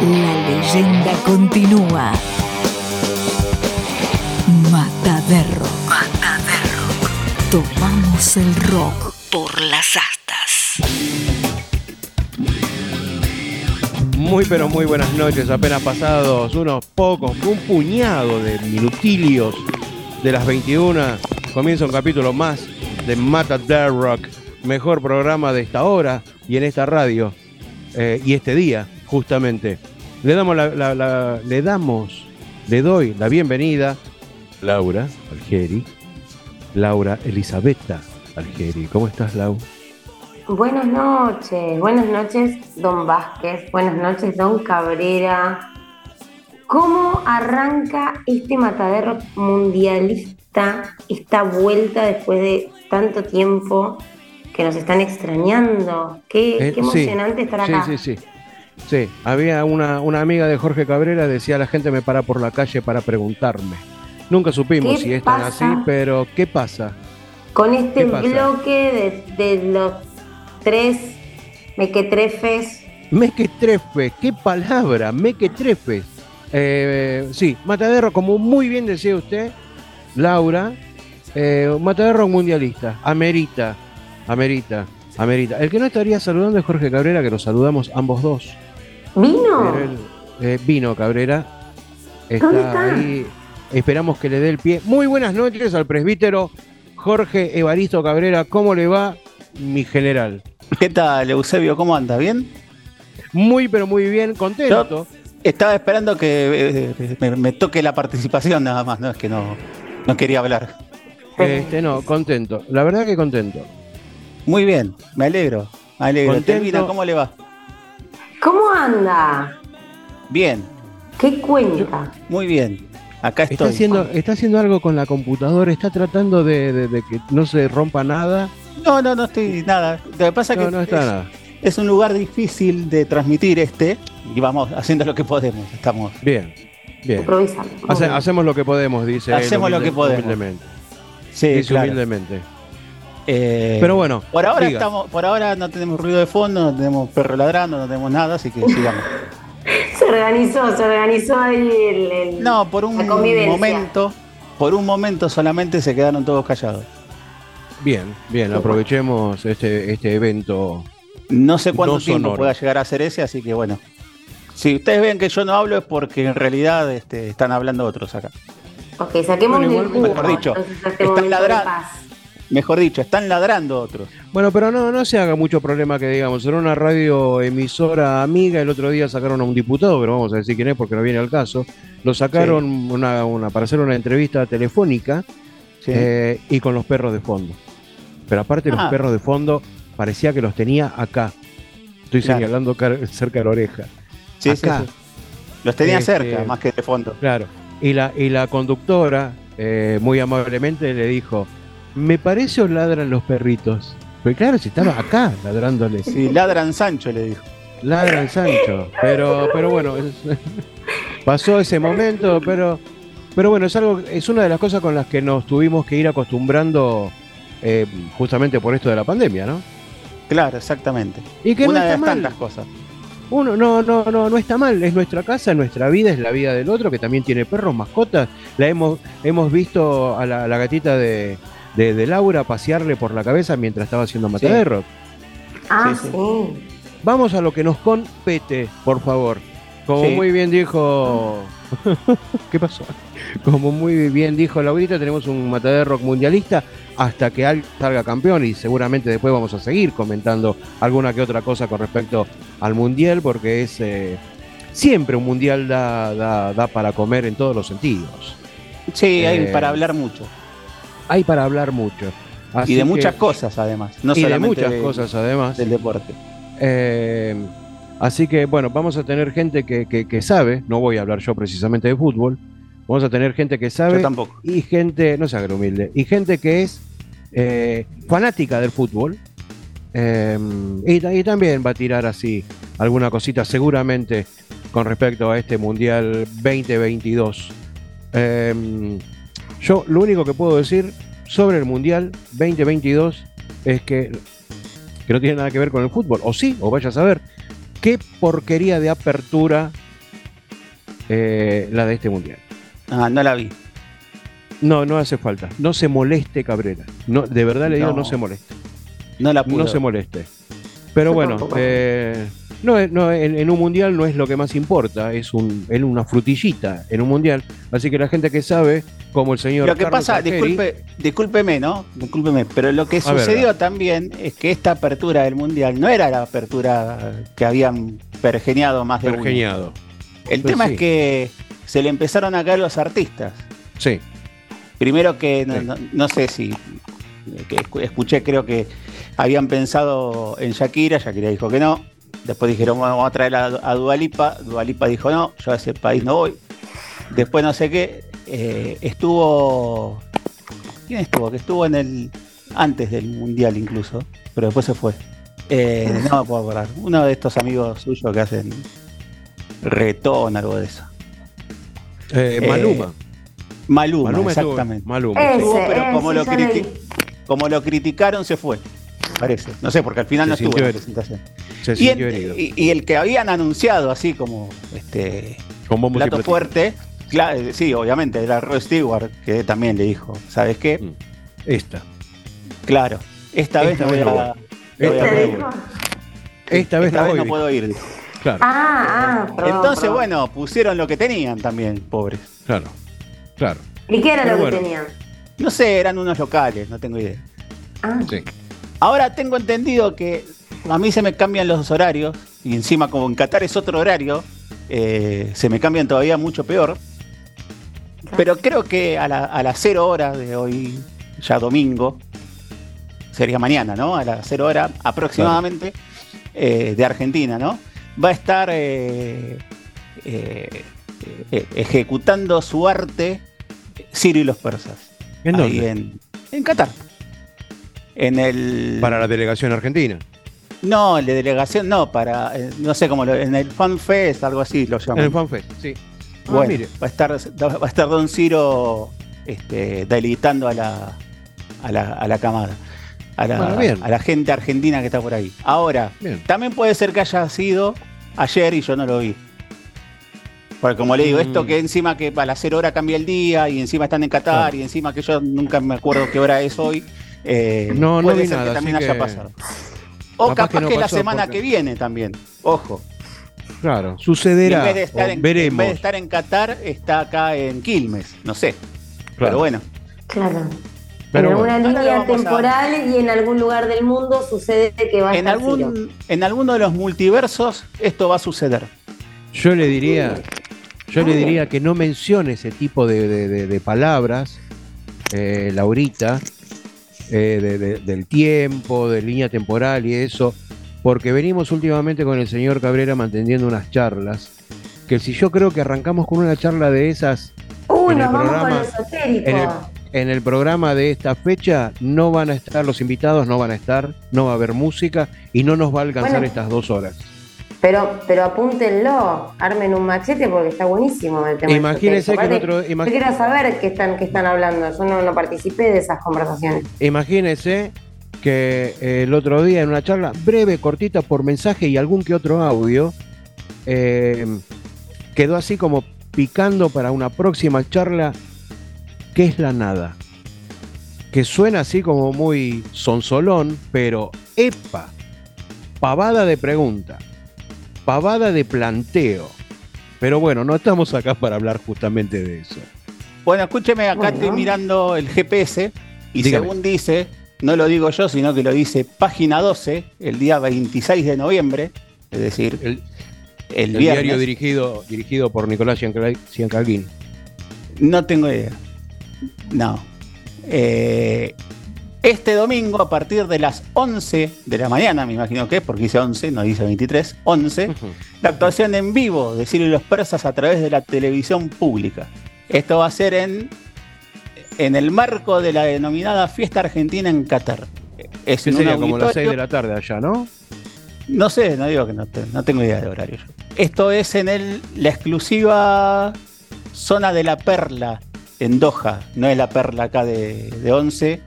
La leyenda continúa. Matadero. Matadero. Tomamos el rock por las astas. Muy pero muy buenas noches, apenas pasados unos pocos, un puñado de minutilios de las 21. Comienza un capítulo más de Mata Rock, mejor programa de esta hora y en esta radio eh, y este día, justamente. Le damos la, la- la- le damos, le doy la bienvenida, Laura Algeri, Laura Elisabetta Algeri. ¿Cómo estás, Lau? Buenas noches, buenas noches, don Vázquez, buenas noches, don Cabrera. ¿Cómo arranca este matadero mundialista, esta vuelta después de tanto tiempo que nos están extrañando? Qué, Eh, qué sí, emocionante estar acá. Sí, sí, sí. Sí, había una, una amiga de Jorge Cabrera, decía la gente me para por la calle para preguntarme. Nunca supimos ¿Qué si es tan así, pero ¿qué pasa? Con este bloque de, de los tres mequetrefes. Mequetrefe, qué palabra, mequetrefe. Eh, sí, Matadero, como muy bien decía usted, Laura, eh, Matadero mundialista, amerita, amerita, amerita. El que no estaría saludando es Jorge Cabrera, que nos saludamos ambos dos. ¿Vino? Eh, vino Cabrera. Está, ¿Dónde está? ahí. Esperamos que le dé el pie. Muy buenas noches al presbítero Jorge Evaristo Cabrera. ¿Cómo le va, mi general? ¿Qué tal, Eusebio? ¿Cómo anda? ¿Bien? Muy, pero muy bien, contento. Estaba esperando que eh, me, me toque la participación nada más, no es que no, no quería hablar. Este, no, contento. La verdad que contento. Muy bien, me alegro, me alegro. Contento. Telvina, ¿cómo le va? ¿Cómo anda? Bien, ¿Qué cuenta? muy bien. Acá Está estoy. haciendo, está haciendo algo con la computadora, está tratando de, de- de que no se rompa nada. No, no, no estoy nada. Lo que pasa es No, que no está es, nada. es un lugar difícil de transmitir este y vamos haciendo lo que podemos. Estamos. Bien, bien. Hace- hacemos lo que podemos, dice. él, Hacemos lo que podemos. Humildemente. Sí, Dice claro. humildemente. Eh, Pero bueno, Por ahora diga. estamos, por ahora no tenemos ruido de fondo, no tenemos perro ladrando, no tenemos nada, así que sigamos. Se organizó, se organizó ahí el. el- No, por un momento, por un momento solamente se quedaron todos callados. Bien, bien, aprovechemos este, este evento. No sé cuánto No tiempo pueda llegar a ser ese, así que bueno. Si ustedes ven que yo no hablo es porque en realidad este, están hablando otros acá. Ok, saquemos Bueno, igual, jugo. mejor dicho, están paz. Mejor dicho, están ladrando otros. Bueno, pero no, no se haga mucho problema que digamos. Era una radio emisora amiga. El otro día sacaron a un diputado, pero vamos a decir quién es porque no viene al caso. Lo sacaron una, una- para hacer una entrevista telefónica Sí. eh, y con los perros de fondo. Pero aparte, los Ah. perros de fondo parecía que los tenía acá. Estoy Claro. señalando cerca de la oreja. Sí, sí, acá. sí. Los tenía Este- cerca, más que de fondo. Claro. Y la, y la conductora, eh, muy amablemente, le dijo: Me parece o ladran los perritos. Pero claro, si estaba acá ladrándoles. Sí, ladran Sancho, le dijo. Ladran Sancho. Pero, pero bueno, es- pasó ese momento, pero, pero bueno, es algo, es una de las cosas con las que nos tuvimos que ir acostumbrando eh, justamente por esto de la pandemia, ¿no? Claro, exactamente. Y que Una no de las mal. tantas cosas. Uno, no, no, no, no está mal, es nuestra casa, es nuestra vida, es la vida del otro, que también tiene perros, mascotas. La hemos, hemos visto a la, la gatita de, de- de Laura pasearle por la cabeza mientras estaba haciendo matadero. Ah, Sí, sí. sí. Vamos a lo que nos compete, por favor. Como Sí. muy bien dijo. ¿Qué pasó? Como muy bien dijo Laurita, tenemos un matadero rock mundialista hasta que alguien salga campeón y seguramente después vamos a seguir comentando alguna que otra cosa con respecto al mundial, porque es eh, siempre un mundial da, da, da para comer en todos los sentidos. Sí, hay Eh, para hablar mucho. Hay para hablar mucho. Así y de que- muchas cosas, además. No y de solamente muchas cosas además. del deporte. Eh, así que bueno, vamos a tener gente que, que- que sabe, no voy a hablar yo precisamente de fútbol, vamos a tener gente que sabe Yo tampoco. y gente, no se haga humilde, y gente que es eh, fanática del fútbol. eh, y también va a tirar así alguna cosita seguramente con respecto a este Mundial 2022. Eh, yo lo único que puedo decir sobre el Mundial 2022 es que, que no tiene nada que ver con el fútbol, o sí, o vaya a saber, qué porquería de apertura eh, la de este mundial. Ah, no la vi. No, no hace falta. No se moleste Cabrera. No, de verdad le digo, no, No. se moleste. No la pude. No se moleste. Pero bueno, eh, no, es- no, en, en un mundial no es lo que más importa, es, un, es una frutillita en un mundial. Así que la gente que sabe, como el señor Lo que Carlos pasa, Argeri, disculpe, discúlpeme, ¿no? Discúlpeme, pero lo que sucedió también es que esta apertura del mundial no era la apertura que habían pergeñado más de uno. pergeñado. El Pues tema sí. es que se le empezaron a caer los artistas. Sí, Primero que no, Sí. no- no sé si que escu- escuché, creo que habían pensado en Shakira, Shakira dijo que no. Después dijeron, vamos a traer a, a Dualipa, Dualipa dijo no, yo a ese país no voy. Después no sé qué, eh, estuvo. ¿Quién estuvo? Que estuvo en el. antes del mundial incluso, pero después se fue. Eh, no me puedo acordar. Uno de estos amigos suyos que hacen retón, algo de eso. Eh, Maluma. Maluma, exactamente. Maluma. Ese, pero lo, como lo criticaron, se fue. Parece. No sé, porque al final Se no estuvo en la presentación. Se Y, en- y- y el que habían anunciado así como este Con plato fuerte, eh, sí, obviamente, era Rod Stewart, que también le dijo, ¿sabes qué? Mm. Esta. Claro, esta, vez Esta no voy vez no a. voy. no voy a Esta ¿Te poder vez dijo? Esta vez no no puedo ir. dijo. Claro, Ah, ah, perdón, Entonces, perdón. bueno, pusieron lo que tenían también, pobres. claro, claro. ¿Y qué era Pero lo que tenían? No sé, eran unos locales, no tengo idea. Ah, Sí. Ahora tengo entendido que a mí se me cambian los horarios y encima como en Qatar es otro horario, eh, se me cambian todavía mucho peor. Pero creo que a, la- a las 0 horas de hoy, ya domingo, sería mañana, ¿no? A las 0 horas aproximadamente eh, de Argentina, ¿no? Va a estar eh, ejecutando su arte Ciro y los persas. ¿En ahí dónde? en, en Qatar. En el. Para la delegación argentina. No, la delegación no, para. eh, no sé cómo lo. En el Fan Fest, algo así lo En llaman. el FanFest, sí. Ah, bueno, mire. va a estar, va a estar Don Ciro este, deleitando a la, a la, a la camada. A la, Bueno, bien. a la gente argentina que está por ahí. Ahora, Bien. también puede ser que haya sido ayer y yo no lo vi. Porque como le digo, Mm. esto que encima que a las 0 hora cambia el día y encima están en Qatar y encima que yo nunca me acuerdo qué hora es hoy. Eh, No, no puede vi ser nada, que también haya que- pasado. O Capaz capaz, que no que, la semana porque- que viene también. Ojo. Claro, Y en sucederá. vez, de estar en, en Veremos. vez de estar en Qatar, está acá en Quilmes. No sé. Claro. Pero bueno. claro. Pero en bueno. alguna línea a- temporal y en algún lugar del mundo sucede que va a En estar Ciro. algún, en alguno de los multiversos esto va a suceder. Yo le diría, yo le bien. diría que no mencione ese tipo de, de- de- de palabras, eh, Laurita, eh, de- de- del tiempo, de línea temporal y eso, porque venimos últimamente con el señor Cabrera manteniendo unas charlas, que si yo creo que arrancamos con una charla de esas Uy, en el programa- lo esotérico. en el, en el programa de esta fecha, no van a estar los invitados, no van a estar, no va a haber música y no nos va a alcanzar Bueno. estas dos horas. Pero, pero apúntenlo, armen un machete porque está buenísimo el tema. Imagínense que en otro- Yo quiero saber qué están, qué están hablando. Yo no, no participé de esas conversaciones. Imagínense que eh, el otro día en una charla breve, cortita por mensaje y algún que otro audio, eh, quedó así como picando para una próxima charla, ¿qué es la nada? Que suena así como muy sonsolón, pero epa, pavada de pregunta, pavada de planteo. Pero bueno, no estamos acá para hablar justamente de eso. Bueno, escúcheme, acá Bueno. estoy mirando el GPS y Dígame. según dice, no lo digo yo, sino que lo dice página 12, el día 26 de noviembre, es decir, El, el, el viernes. diario dirigido, dirigido por Nicolás Ciancalguín. No tengo idea. No. Eh, este domingo, a partir de las 11 de la mañana, me imagino que es, porque dice 11, no dice 23, 11, la actuación en vivo de Ciro y los Persas a través de la televisión pública. Esto va a ser en, en el marco de la denominada Fiesta Argentina en Qatar. Es sería como las 6 auditorio- de la tarde allá, ¿no? no sé, no digo que no, no tengo idea de horario. Esto es en el, la exclusiva zona de la Perla en Doha. No es la Perla acá de, de 11,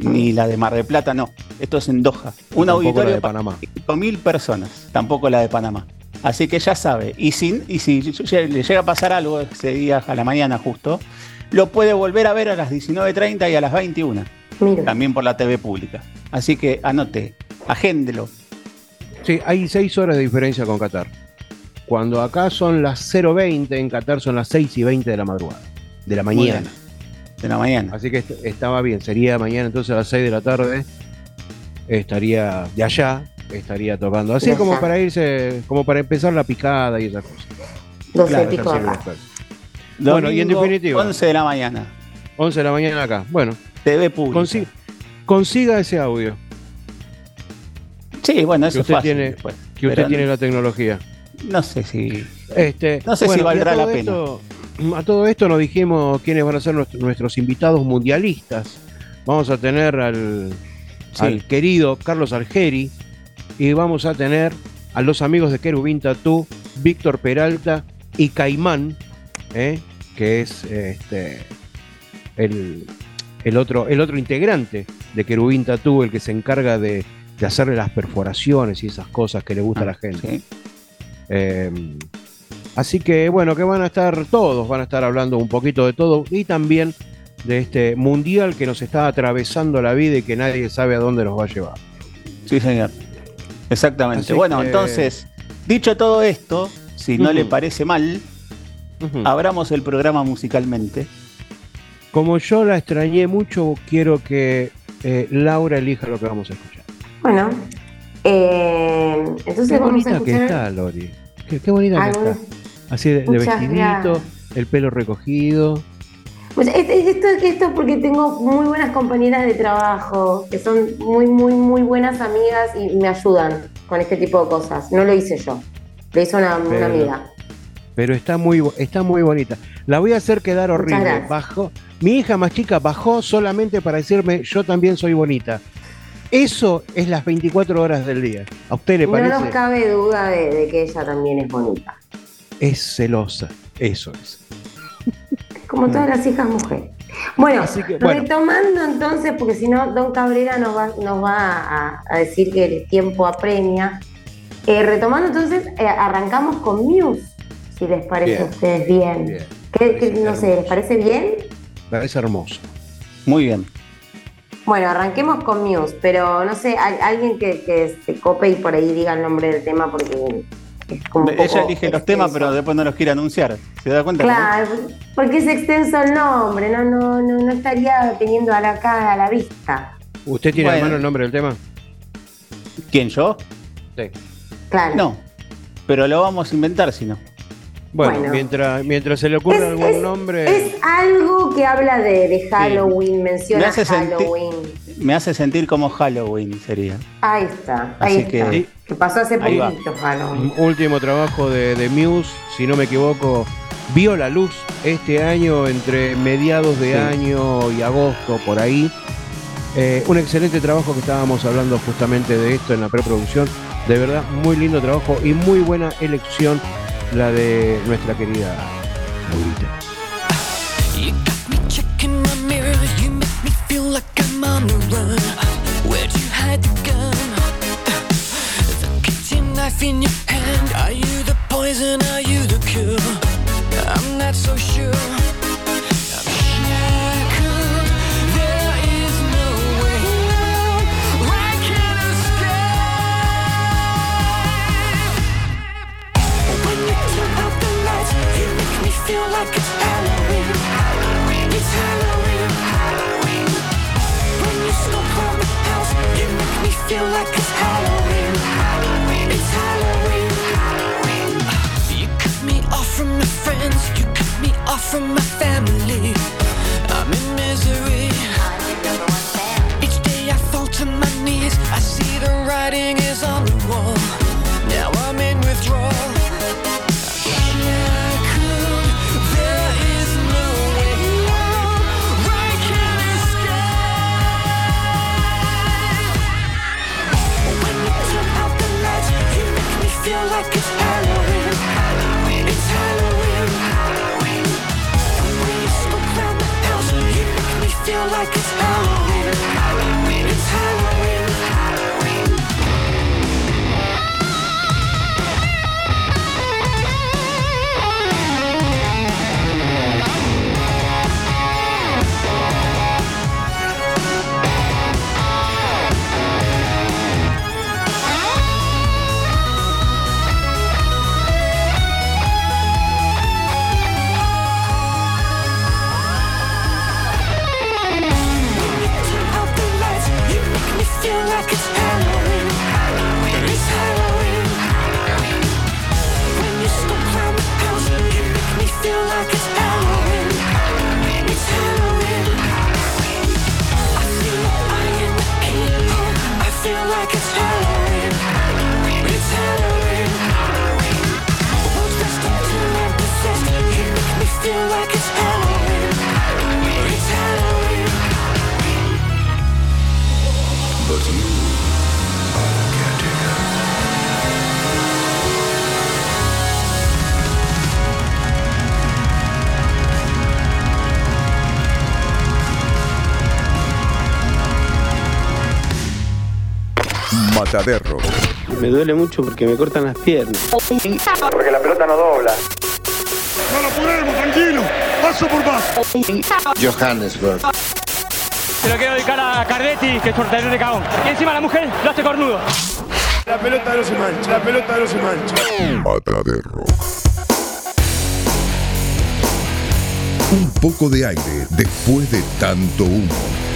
ni la de Mar del Plata, no. Esto es en Doha. Un Tampoco la auditorio de Panamá. mil personas. Tampoco la de Panamá. Así que ya sabe. Y si, y si le llega a pasar algo ese día a la mañana justo, lo puede volver a ver a las 19.30 y a las 21. También por la TV pública. Así que anote, agéndelo. Sí, hay seis horas de diferencia con Qatar. Cuando acá son las 0.20, en Qatar son las 6 y 20 de la madrugada. De la mañana. De la mañana. Así que estaba bien. Sería mañana entonces a las 6 de la tarde. Estaría de allá, estaría tocando. Así como para irse, como para empezar la picada y esas cosas. 12 pico acá. bueno, y en definitiva. 11 de la mañana. 11 de la mañana acá. Bueno. TV pública. consiga ese audio. Sí, bueno, eso que usted tiene, que usted tiene la tecnología. No sé si. Este, no sé si valdrá la pena. A todo esto nos dijimos quiénes van a ser nuestros, invitados mundialistas. Vamos a tener al, al querido Carlos Argeri, y vamos a tener a los amigos de Querubín Tatú, Víctor Peralta y Caimán, ¿eh? que es este, el, otro, el otro integrante de Querubín Tatú, el que se encarga de, hacerle las perforaciones y esas cosas que le gusta a la ah, gente. Em, así que bueno, que van a estar todos, van a estar hablando un poquito de todo y también de este mundial que nos está atravesando la vida y que nadie sabe a dónde nos va a llevar. Sí, señor. Exactamente. bueno, entonces, dicho todo esto, si no le parece mal, abramos el programa musicalmente. Como yo la extrañé mucho, quiero que eh, Laura elija lo que vamos a escuchar. Bueno, eh, entonces qué vamos bonita a escuchar... que está, Lori. Qué, bonita que está. Así de, vestidito, el pelo recogido. Pues esto, esto porque tengo muy buenas compañeras de trabajo, que son muy, muy, muy buenas amigas y me ayudan con este tipo de cosas. No lo hice yo, lo hizo una, amiga. Pero está muy, está muy bonita. La voy a hacer quedar horrible. Bajó, mi hija más chica bajó solamente para decirme yo también soy bonita. Eso es las 24 horas del día. ¿A usted le parece? No nos cabe duda de que ella también es bonita. Es celosa, eso es. Como todas las hijas mujeres. Bueno, retomando entonces, porque si no, Don Cabrera nos va, nos va a, decir que el tiempo apremia. Eh, retomando entonces, eh, arrancamos con Muse, si les parece a ustedes bien. no sé, ¿les parece bien? Me parece hermoso. Muy bien. Bueno, arranquemos con Muse, pero no sé, alguien que, que se cope y por ahí diga el nombre del tema porque ella elige los temas, pero después no los quiere anunciar. ¿Se da cuenta? Claro, porque es extenso el nombre, no, no, no, estaría teniendo a la cara a la vista. ¿Usted tiene a mano el nombre del tema? ¿Quién, yo? Sí. Claro. No, pero lo vamos a inventar si no. Bueno, Mientras, mientras se le ocurra algún nombre. Es algo que habla de, Halloween, menciona Halloween. me hace sentir como Halloween sería. Ahí está, ahí está. Que, pasó hace poquito Halloween. Último trabajo de, Muse, si no me equivoco, vio la luz este año entre mediados de año y agosto, por ahí. Eh, un excelente trabajo que estábamos hablando justamente de esto en la preproducción. De verdad, muy lindo trabajo y muy buena elección la de nuestra querida Laurita. You Mataderro. Me duele mucho porque me cortan las piernas. Porque la pelota no dobla. No lo podemos, tranquilo. Paso por paso. Johannesburg. Se lo quiero dedicar a Cardetti, que es portero de cagón. Y encima la mujer lo hace cornudo. La pelota no se mancha, la pelota no se mancha. Mataderro. Un poco de aire después de tanto humo.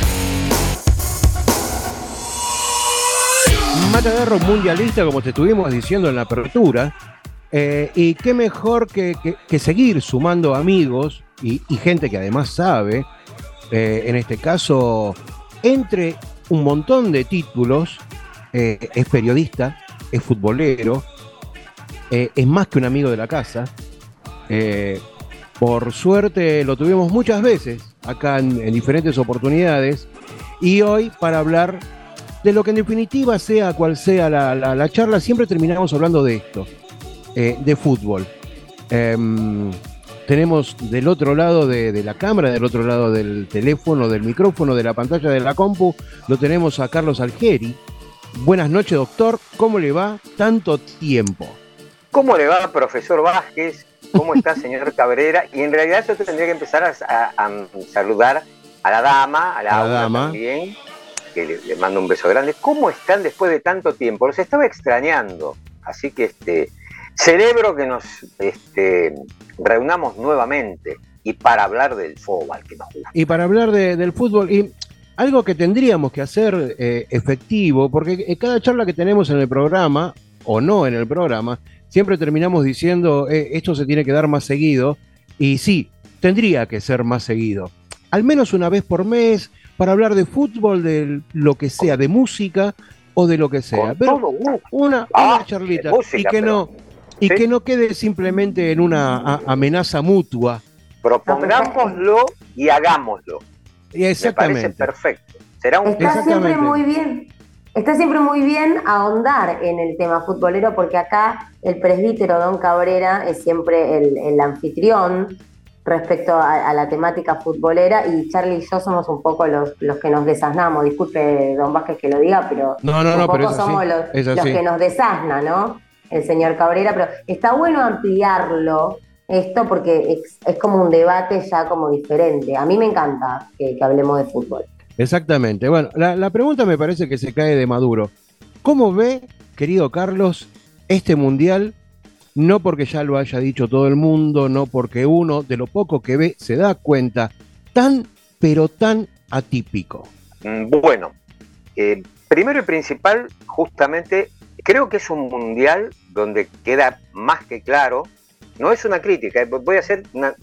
Mataderro mundialista, como te estuvimos diciendo en la apertura. eh, y qué mejor que, que- seguir sumando amigos y, gente que además sabe, eh, en este caso, entre un montón de títulos, eh, es periodista, es futbolero, es más que un amigo de la casa. Por suerte lo tuvimos muchas veces acá en diferentes oportunidades y hoy para hablar de lo que en definitiva sea cual sea la, la- la charla, siempre terminamos hablando de esto, eh, de fútbol. Em, tenemos del otro lado de, de la cámara, del otro lado del teléfono, del micrófono, de la pantalla de la compu, lo tenemos a Carlos Algeri. Buenas noches, doctor. ¿Cómo le va? Tanto tiempo. ¿Cómo le va, profesor Vázquez? ¿Cómo está, señor Cabrera? Y en realidad yo tendría que empezar a, a- a saludar a la dama, a la, dama. también, que le, mando un beso grande. ¿Cómo están después de tanto tiempo? Los estaba extrañando. Así que este celebro que nos este, reunamos nuevamente y para hablar del fútbol que nos gusta. Y para hablar de- del fútbol, y algo que tendríamos que hacer eh, efectivo, porque en cada charla que tenemos en el programa, o no en el programa, siempre terminamos diciendo, eh, esto se tiene que dar más seguido, y sí, tendría que ser más seguido. Al menos una vez por mes, para hablar de fútbol, de lo que sea, de música o de lo que sea. Con Pero todo gusto. una, Ah, una charlita, música, y que pero- no... Y Sí. que no quede simplemente en una a- amenaza mutua. Propongámoslo y hagámoslo. Me Exactamente. parece perfecto. Será un Está siempre muy bien. Está siempre muy bien ahondar en el tema futbolero porque acá el presbítero Don Cabrera es siempre el, el anfitrión respecto a, a la temática futbolera y Charlie y yo somos un poco los, los que nos desasnamos. Disculpe, Don Vázquez, que lo diga, pero No, no, un no, poco pero somos los, los que nos desasna, ¿no? El señor Cabrera, pero está bueno ampliarlo esto porque es, es como un debate ya como diferente. A mí me encanta que- que hablemos de fútbol. Exactamente. Bueno, la, la pregunta me parece que se cae de Maduro. ¿Cómo ve, querido Carlos, este mundial? No porque ya lo haya dicho todo el mundo, no porque uno de lo poco que ve se da cuenta, tan, pero tan atípico. Mm, Bueno, eh, primero y principal, justamente, creo que es un mundial donde queda más que claro, no es una crítica, eh, voy a hacer una-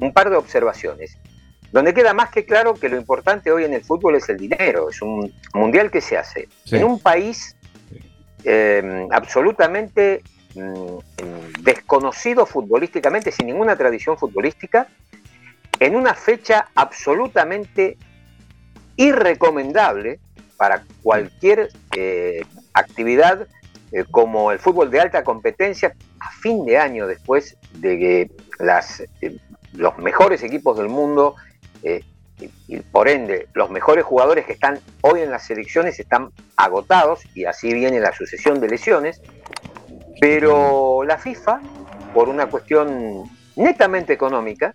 un, par de observaciones, donde queda más que claro que lo importante hoy en el fútbol es el dinero, es un mundial que se hace Sí. en un país eh, absolutamente desconocido futbolísticamente, sin ninguna tradición futbolística, en una fecha absolutamente irrecomendable para cualquier eh, actividad eh, como el fútbol de alta competencia a fin de año después de que eh, los mejores equipos del mundo eh, y, y por ende los mejores jugadores que están hoy en las selecciones están agotados y así viene la sucesión de lesiones, pero la FIFA, por una cuestión netamente económica,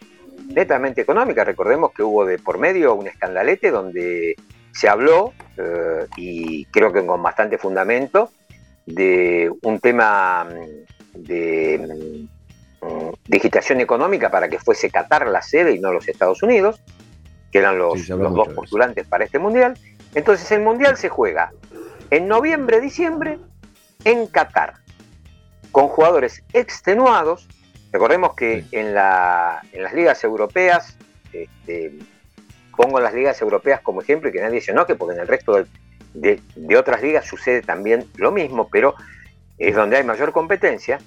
netamente económica, recordemos que hubo de por medio un escandalete donde se habló, eh, y creo que con bastante fundamento, de un tema mm, de mm, digitación económica para que fuese Qatar la sede y no los Estados Unidos, que eran los, Sí, los dos postulantes para este mundial. Entonces el mundial se juega en noviembre, diciembre, en Qatar, con jugadores extenuados. Recordemos que en, la, en las ligas europeas, este, pongo las ligas europeas como ejemplo y que nadie se enoje, porque en el resto de, de otras ligas sucede también lo mismo, pero es donde hay mayor competencia.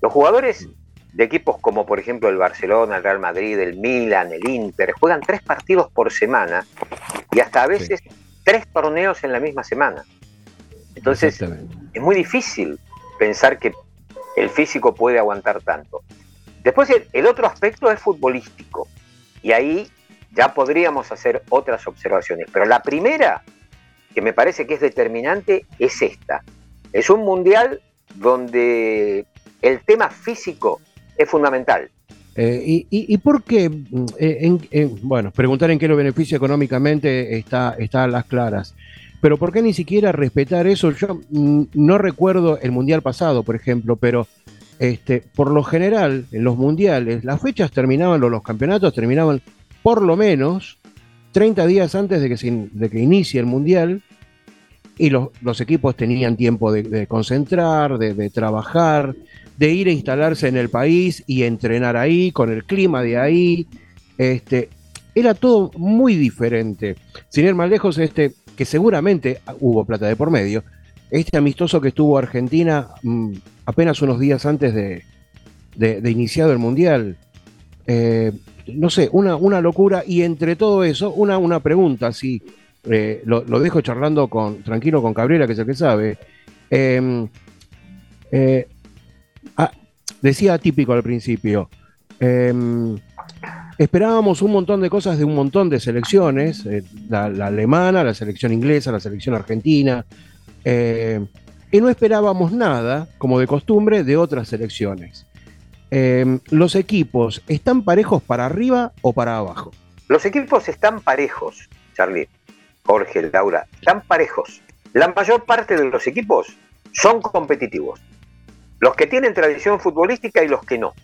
Los jugadores de equipos como por ejemplo el Barcelona, el Real Madrid, el Milan, el Inter, juegan tres partidos por semana y hasta a veces tres torneos en la misma semana. Entonces es muy difícil pensar que el físico puede aguantar tanto. Después el, otro aspecto es futbolístico y ahí ya podríamos hacer otras observaciones, pero la primera que me parece que es determinante es esta. Es un mundial donde el tema físico es fundamental. Eh, y, por qué? Mm, eh, bueno, preguntar en qué lo beneficia económicamente está, está a las claras. Pero ¿por qué ni siquiera respetar eso? Yo no recuerdo el mundial pasado, por ejemplo, pero este, por lo general, en los mundiales, las fechas terminaban, los, campeonatos terminaban por lo menos 30 días antes de que, de que inicie el mundial y los, los equipos tenían tiempo de, concentrar, de, trabajar, de ir a instalarse en el país y entrenar ahí, con el clima de ahí. Este, era todo muy diferente. Sin ir más lejos, este, que seguramente hubo plata de por medio, este amistoso que estuvo Argentina mm, apenas unos días antes de, de, iniciado el Mundial. Eh, no sé, una, una locura. Y entre todo eso, una, una pregunta, si eh, lo, dejo charlando con, tranquilo con Cabrera, que es el que sabe. Em, eh, ah, decía típico al principio. Esperábamos un montón de cosas de un montón de selecciones, eh, la, alemana, la selección inglesa, la selección argentina, y no esperábamos nada, como de costumbre, de otras selecciones. Em, ¿Los equipos están parejos para arriba o para abajo? Los equipos están parejos, Charlie. Jorge, Laura, están parejos. La mayor parte de los equipos son competitivos. Los que tienen tradición futbolística y los que no.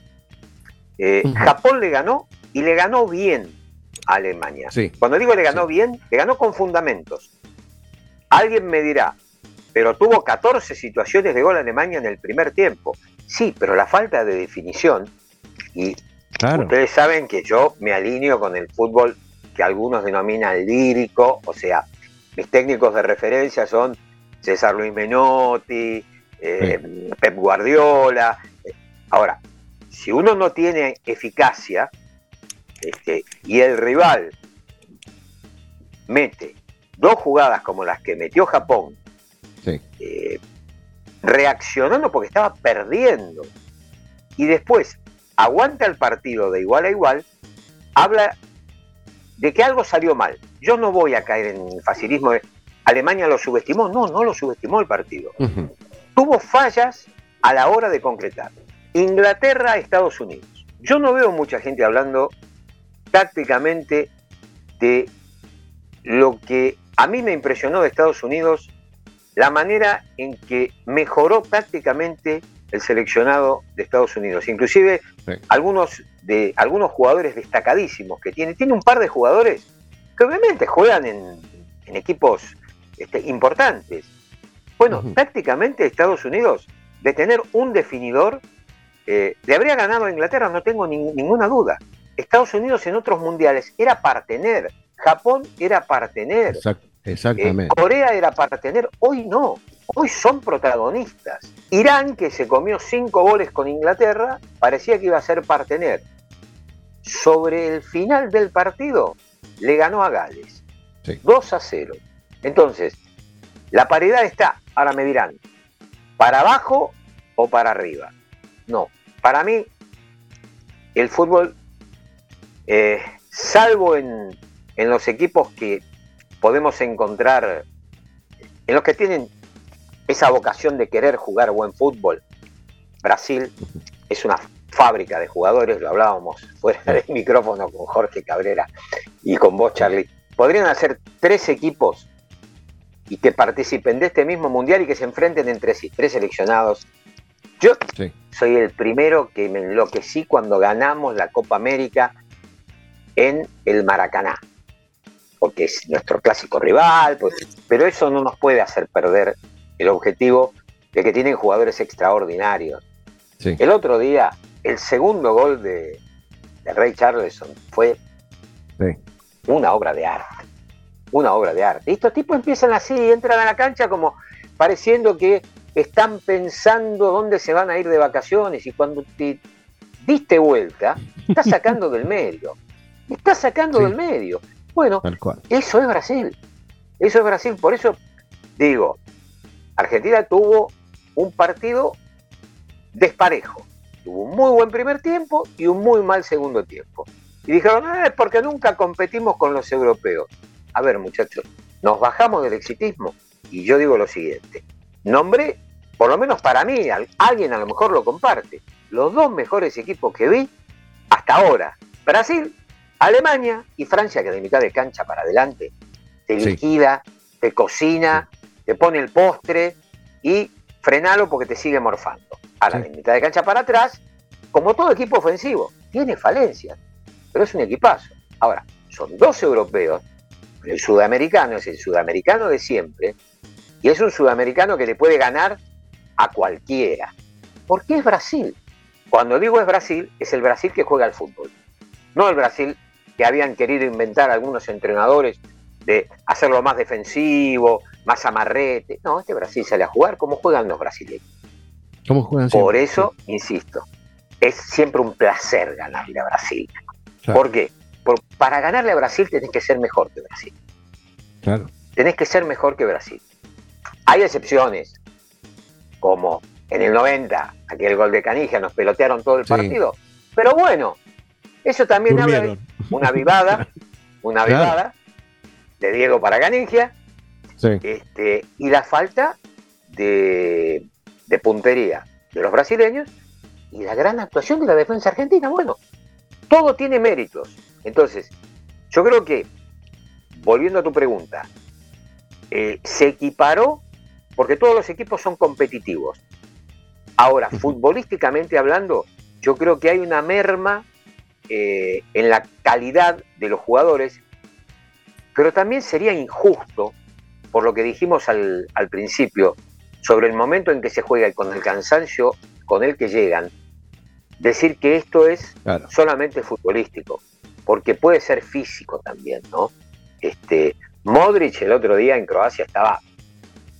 Eh, Japón le ganó y le ganó bien a Alemania. Cuando digo le ganó bien, le ganó con fundamentos. Alguien me dirá, pero tuvo 14 situaciones de gol a Alemania en el primer tiempo. Sí, pero la falta de definición, y ustedes saben que yo me alineo con el fútbol que algunos denominan lírico, o sea, mis técnicos de referencia son César Luis Menotti, eh, Pep Guardiola. Ahora, si uno no tiene eficacia este, y el rival mete dos jugadas como las que metió Japón, eh, reaccionando porque estaba perdiendo, y después aguanta el partido de igual a igual, habla de que algo salió mal. Yo no voy a caer en el facilismo de Alemania lo subestimó. No, no lo subestimó el partido. Tuvo fallas a la hora de concretar. Inglaterra, Estados Unidos. Yo no veo mucha gente hablando tácticamente de lo que a mí me impresionó de Estados Unidos, la manera en que mejoró tácticamente el seleccionado de Estados Unidos. Inclusive algunos, de, algunos jugadores destacadísimos que tiene. Tiene un par de jugadores que obviamente juegan en, equipos este, importantes. Bueno, prácticamente Estados Unidos, de tener un definidor, eh, le habría ganado a Inglaterra, no tengo ninguna duda. Estados Unidos en otros mundiales era partener, Japón era partener, exactamente. Eh, Corea era partener, hoy no. Hoy son protagonistas. Irán, que se comió cinco goles con Inglaterra, parecía que iba a ser partener. Sobre el final del partido, le ganó a Gales. 2 a 0. Entonces, la paridad está, ahora me dirán, ¿para abajo o para arriba? No, para mí, el fútbol, eh, salvo en, en los equipos que podemos encontrar, en los que tienen esa vocación de querer jugar buen fútbol. Brasil es una fábrica de jugadores, lo hablábamos fuera del micrófono con Jorge Cabrera y con vos, Charlie. Podrían hacer tres equipos y que participen de este mismo mundial y que se enfrenten entre sí, tres seleccionados. Yo soy el primero que me enloquecí cuando ganamos la Copa América en el Maracaná, porque es nuestro clásico rival, pues, pero eso no nos puede hacer perder el objetivo de que tienen jugadores extraordinarios. El otro día el segundo gol de, de Ray Charleston fue Sí. una obra de arte. Una obra de arte. Y estos tipos empiezan así, entran a la cancha como pareciendo que están pensando dónde se van a ir de vacaciones y cuando te diste vuelta, estás sacando del medio. Estás sacando Sí. del medio. Bueno, eso es Brasil. Eso es Brasil. Por eso digo, Argentina tuvo un partido desparejo. Tuvo un muy buen primer tiempo y un muy mal segundo tiempo. Y dijeron, ah, es porque nunca competimos con los europeos. A ver, muchachos, nos bajamos del exitismo. Y yo digo lo siguiente. Nombré, por lo menos para mí, al- alguien a lo mejor lo comparte, los dos mejores equipos que vi hasta ahora. Brasil, Alemania y Francia, que de mitad de cancha para adelante te Sí. liquida, te cocina, te pone el postre y frenalo porque te sigue morfando. Ahora, Sí. de mitad de cancha para atrás, como todo equipo ofensivo, tiene falencias, pero es un equipazo. Ahora, son dos europeos, el sudamericano es el sudamericano de siempre, y es un sudamericano que le puede ganar a cualquiera. Porque es Brasil. Cuando digo es Brasil, es el Brasil que juega al fútbol. No el Brasil que habían querido inventar algunos entrenadores de hacerlo más defensivo, más amarrete. No, este Brasil sale a jugar como juegan los brasileños. ¿Cómo juegan siempre? Por eso, insisto, es siempre un placer ganarle a Brasil. Claro. ¿Por qué? Por- para ganarle a Brasil tenés que ser mejor que Brasil. Claro. Tenés que ser mejor que Brasil. Hay excepciones, como en el 90, aquel gol de Canija, nos pelotearon todo el Sí. partido. Pero bueno, eso también habla de una vivada, una Claro. vivada de Diego para Canigia, Sí. este, y la falta de, de puntería de los brasileños y la gran actuación de la defensa argentina. Bueno, todo tiene méritos. Entonces, yo creo que, volviendo a tu pregunta, eh, se equiparó porque todos los equipos son competitivos. Ahora, futbolísticamente hablando, yo creo que hay una merma eh, en la calidad de los jugadores, pero también sería injusto, por lo que dijimos al, al principio, sobre el momento en que se juega y con el cansancio con el que llegan, decir que esto es Claro. solamente futbolístico, porque puede ser físico también, ¿no? Este, Modric el otro día en Croacia estaba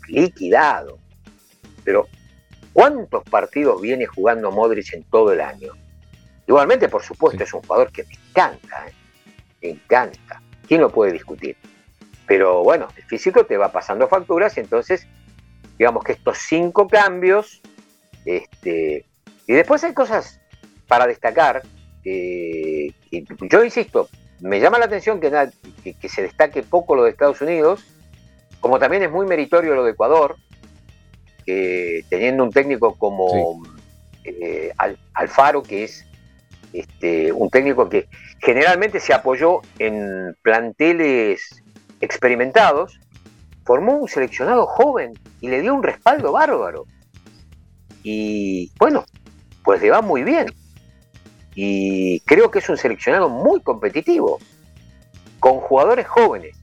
liquidado, pero ¿cuántos partidos viene jugando Modric en todo el año? Igualmente, por supuesto, Sí. es un jugador que me encanta, ¿eh? me encanta. ¿Quién lo puede discutir? Pero bueno, el físico te va pasando facturas y entonces, digamos que estos cinco cambios, este, y después hay cosas para destacar. eh, yo insisto, me llama la atención que, que- que se destaque poco lo de Estados Unidos, como también es muy meritorio lo de Ecuador, que teniendo un técnico como eh, Al- Alfaro, que es este, un técnico que generalmente se apoyó en planteles experimentados, formó un seleccionado joven y le dio un respaldo bárbaro. Y bueno, pues le va muy bien. Y creo que es un seleccionado muy competitivo, con jugadores jóvenes.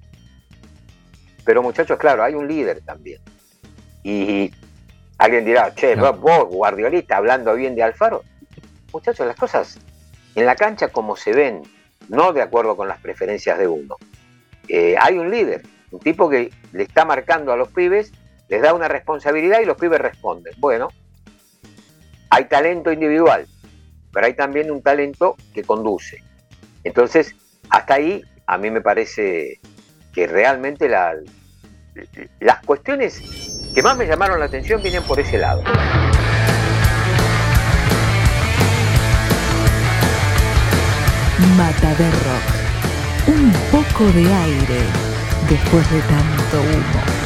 Pero muchachos, claro, hay un líder también. Y alguien dirá, che, vos, guardiolista, hablando bien de Alfaro. Muchachos, las cosas en la cancha como se ven, no de acuerdo con las preferencias de uno. Eh, hay un líder, un tipo que le está marcando a los pibes, les da una responsabilidad y los pibes responden. Bueno, hay talento individual, pero hay también un talento que conduce. Entonces, hasta ahí a mí me parece que realmente la- las cuestiones que más me llamaron la atención vienen por ese lado. Mata de Rock. Un poco de aire después de tanto humo.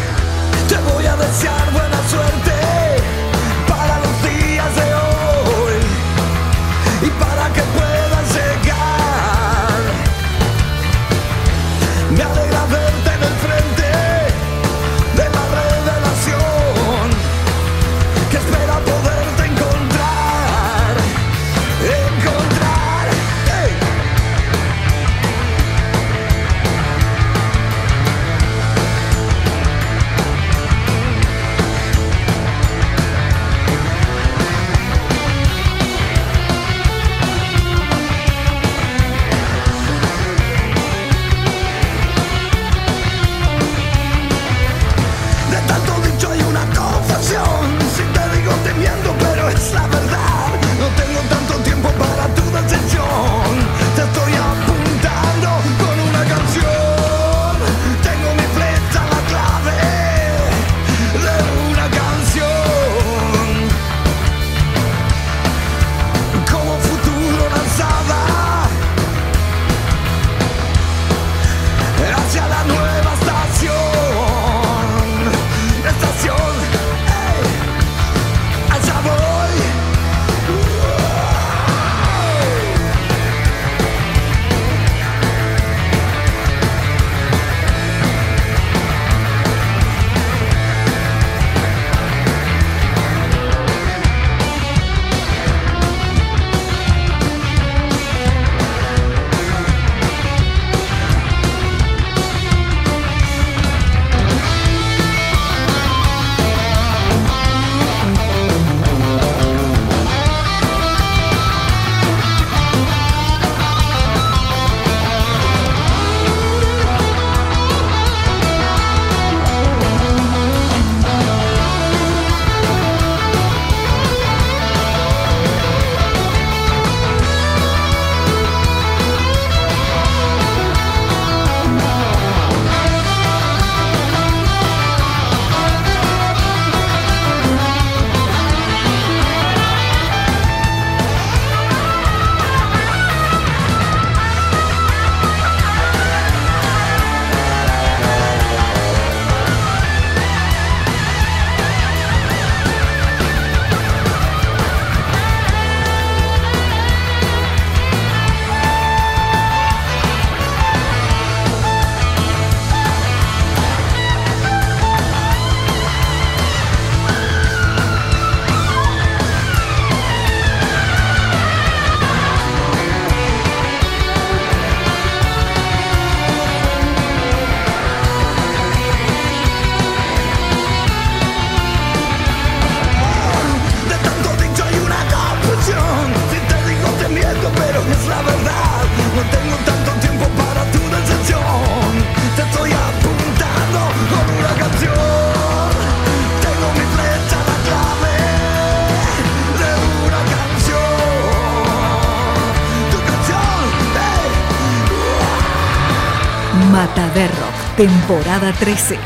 Temporada 13.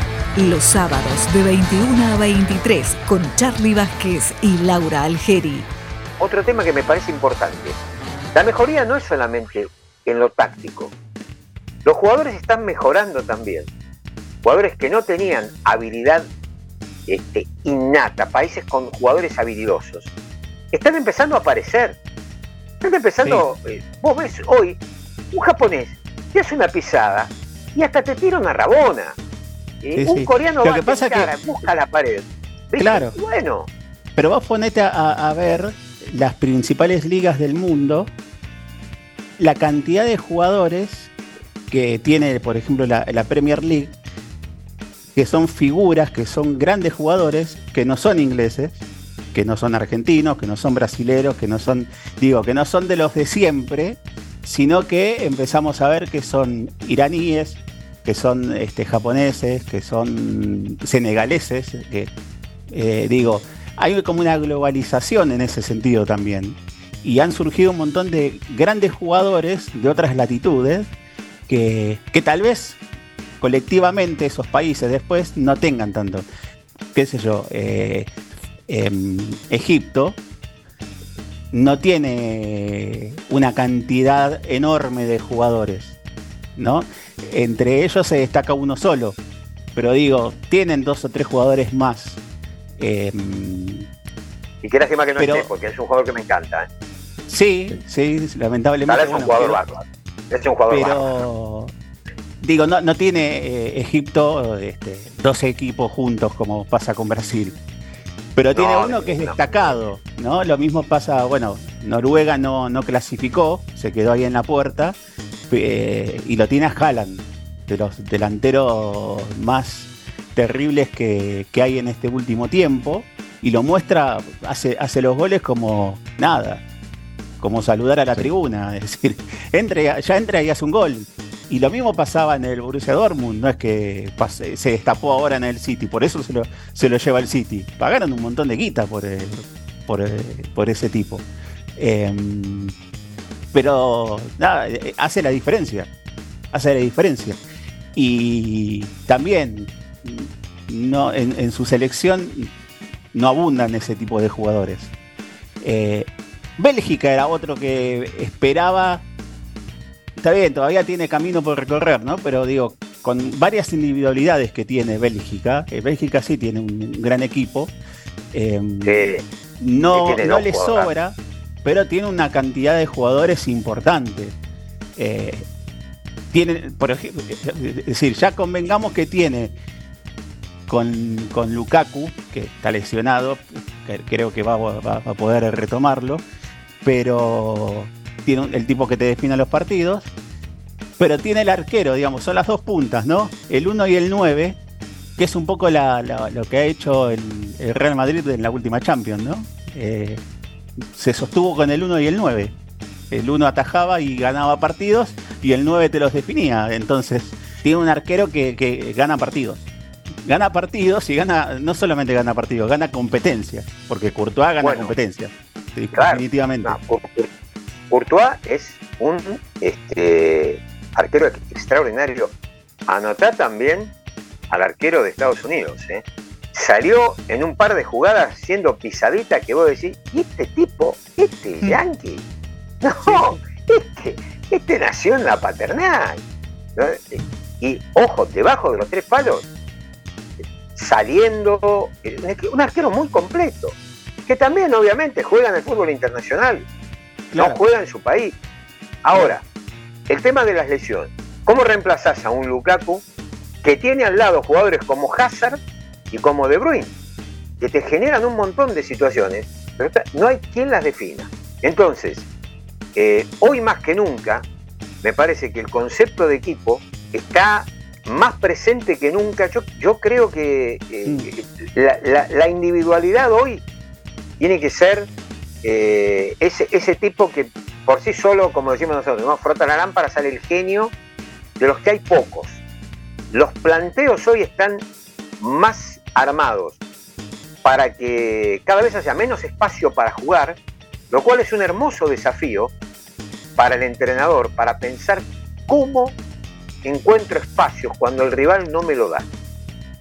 Los sábados de 21 a 23 con Charlie Vázquez y Laura Algeri. Otro tema que me parece importante. La mejoría no es solamente en lo táctico. Los jugadores están mejorando también. Jugadores que no tenían habilidad este, innata, países con jugadores habilidosos, están empezando a aparecer. Están empezando, eh, vos ves hoy, un japonés te hace una pisada y hasta te tira una rabona. Eh, Sí, un sí. coreano Lo va que a pasa cara, que- busca la pared. ¿Viste? Claro. Bueno, Pero vos ponete a, a ver las principales ligas del mundo, la cantidad de jugadores que tiene, por ejemplo, la, la Premier League, que son figuras, que son grandes jugadores, que no son ingleses, que no son argentinos, que no son brasileros, que no son, digo, que no son de los de siempre, sino que empezamos a ver que son iraníes, que son este, japoneses, que son senegaleses, que eh, digo, hay como una globalización en ese sentido también. Y han surgido un montón de grandes jugadores de otras latitudes que, que tal vez colectivamente esos países después no tengan tanto. Qué sé yo, eh, em, Egipto no tiene una cantidad enorme de jugadores, ¿no? Entre ellos se destaca uno solo, pero digo, tienen dos o tres jugadores más. Em, y qué lástima que no Pero- esté, porque es un jugador que me encanta. ¿eh? sí, sí, lamentablemente. Es un jugador pero-. Es un jugador pero digo, no, no tiene eh, Egipto este, dos equipos juntos como pasa con Brasil. Pero tiene No, uno que es destacado, ¿no? Lo mismo pasa, bueno, Noruega no, no clasificó, se quedó ahí en la puerta, eh, y lo tiene a Haaland, de los delanteros más terribles que, que hay en este último tiempo, y lo muestra, hace, hace los goles como nada, como saludar a la tribuna, es decir, entre, ya entra y hace un gol. Y lo mismo pasaba en el Borussia Dortmund, no es que se destapó ahora en el City, por eso se lo, se lo lleva el City. Pagaron un montón de guita por, el- por, ese tipo. Em, pero nada, eh, hace la diferencia. Hace la diferencia. Y también no, en, en su selección no abundan ese tipo de jugadores. Eh, Bélgica era otro que esperaba. Está bien, todavía tiene camino por recorrer, ¿no? Pero digo, con varias individualidades que tiene Bélgica, eh, Bélgica sí tiene un gran equipo. eh, Sí, no, no le sobra, pero tiene una cantidad de jugadores importante. Eh, tiene, por ejemplo, es decir, ya convengamos que tiene con, con Lukaku, que está lesionado, que creo que va, va- va a poder retomarlo, pero tiene un- el tipo que te define los partidos, pero tiene el arquero, digamos, son las dos puntas, ¿no? El 1 y el 9, que es un poco la- la- lo que ha hecho el, el Real Madrid en la última Champions, ¿no? Eh, se sostuvo con el 1 y el 9. El 1 atajaba y ganaba partidos y el 9 te los definía. Entonces, tiene un arquero que, que gana partidos. Gana partidos y gana, no solamente gana partidos, gana competencia. Porque Courtois gana Bueno. competencia. Claro. definitivamente. No, Cour- Cour- Courtois es un este, arquero ex- extraordinario. Anotá también al arquero de Estados Unidos. ¿eh? Salió en un par de jugadas siendo pisadita que vos decís, ¿y este tipo? ¿Este Mm. yankee? No, este, este nació en la paternal. ¿no? Y ojo, debajo de los tres palos, saliendo, eh, un arquero muy completo, que también obviamente juega en el fútbol internacional, Claro. no juega en su país. Ahora, el tema de las lesiones. ¿Cómo reemplazás a un Lukaku que tiene al lado jugadores como Hazard y como De Bruyne, que te generan un montón de situaciones, pero no hay quien las defina? Entonces, eh, hoy más que nunca, me parece que el concepto de equipo está más presente que nunca. Yo, yo creo que eh, la, la- la individualidad hoy tiene que ser eh, ese, ese tipo que por sí solo, como decimos nosotros, ¿no? frota la lámpara, sale el genio, de los que hay pocos. Los planteos hoy están más armados para que cada vez haya menos espacio para jugar, lo cual es un hermoso desafío para el entrenador, para pensar cómo encuentro espacios cuando el rival no me lo da.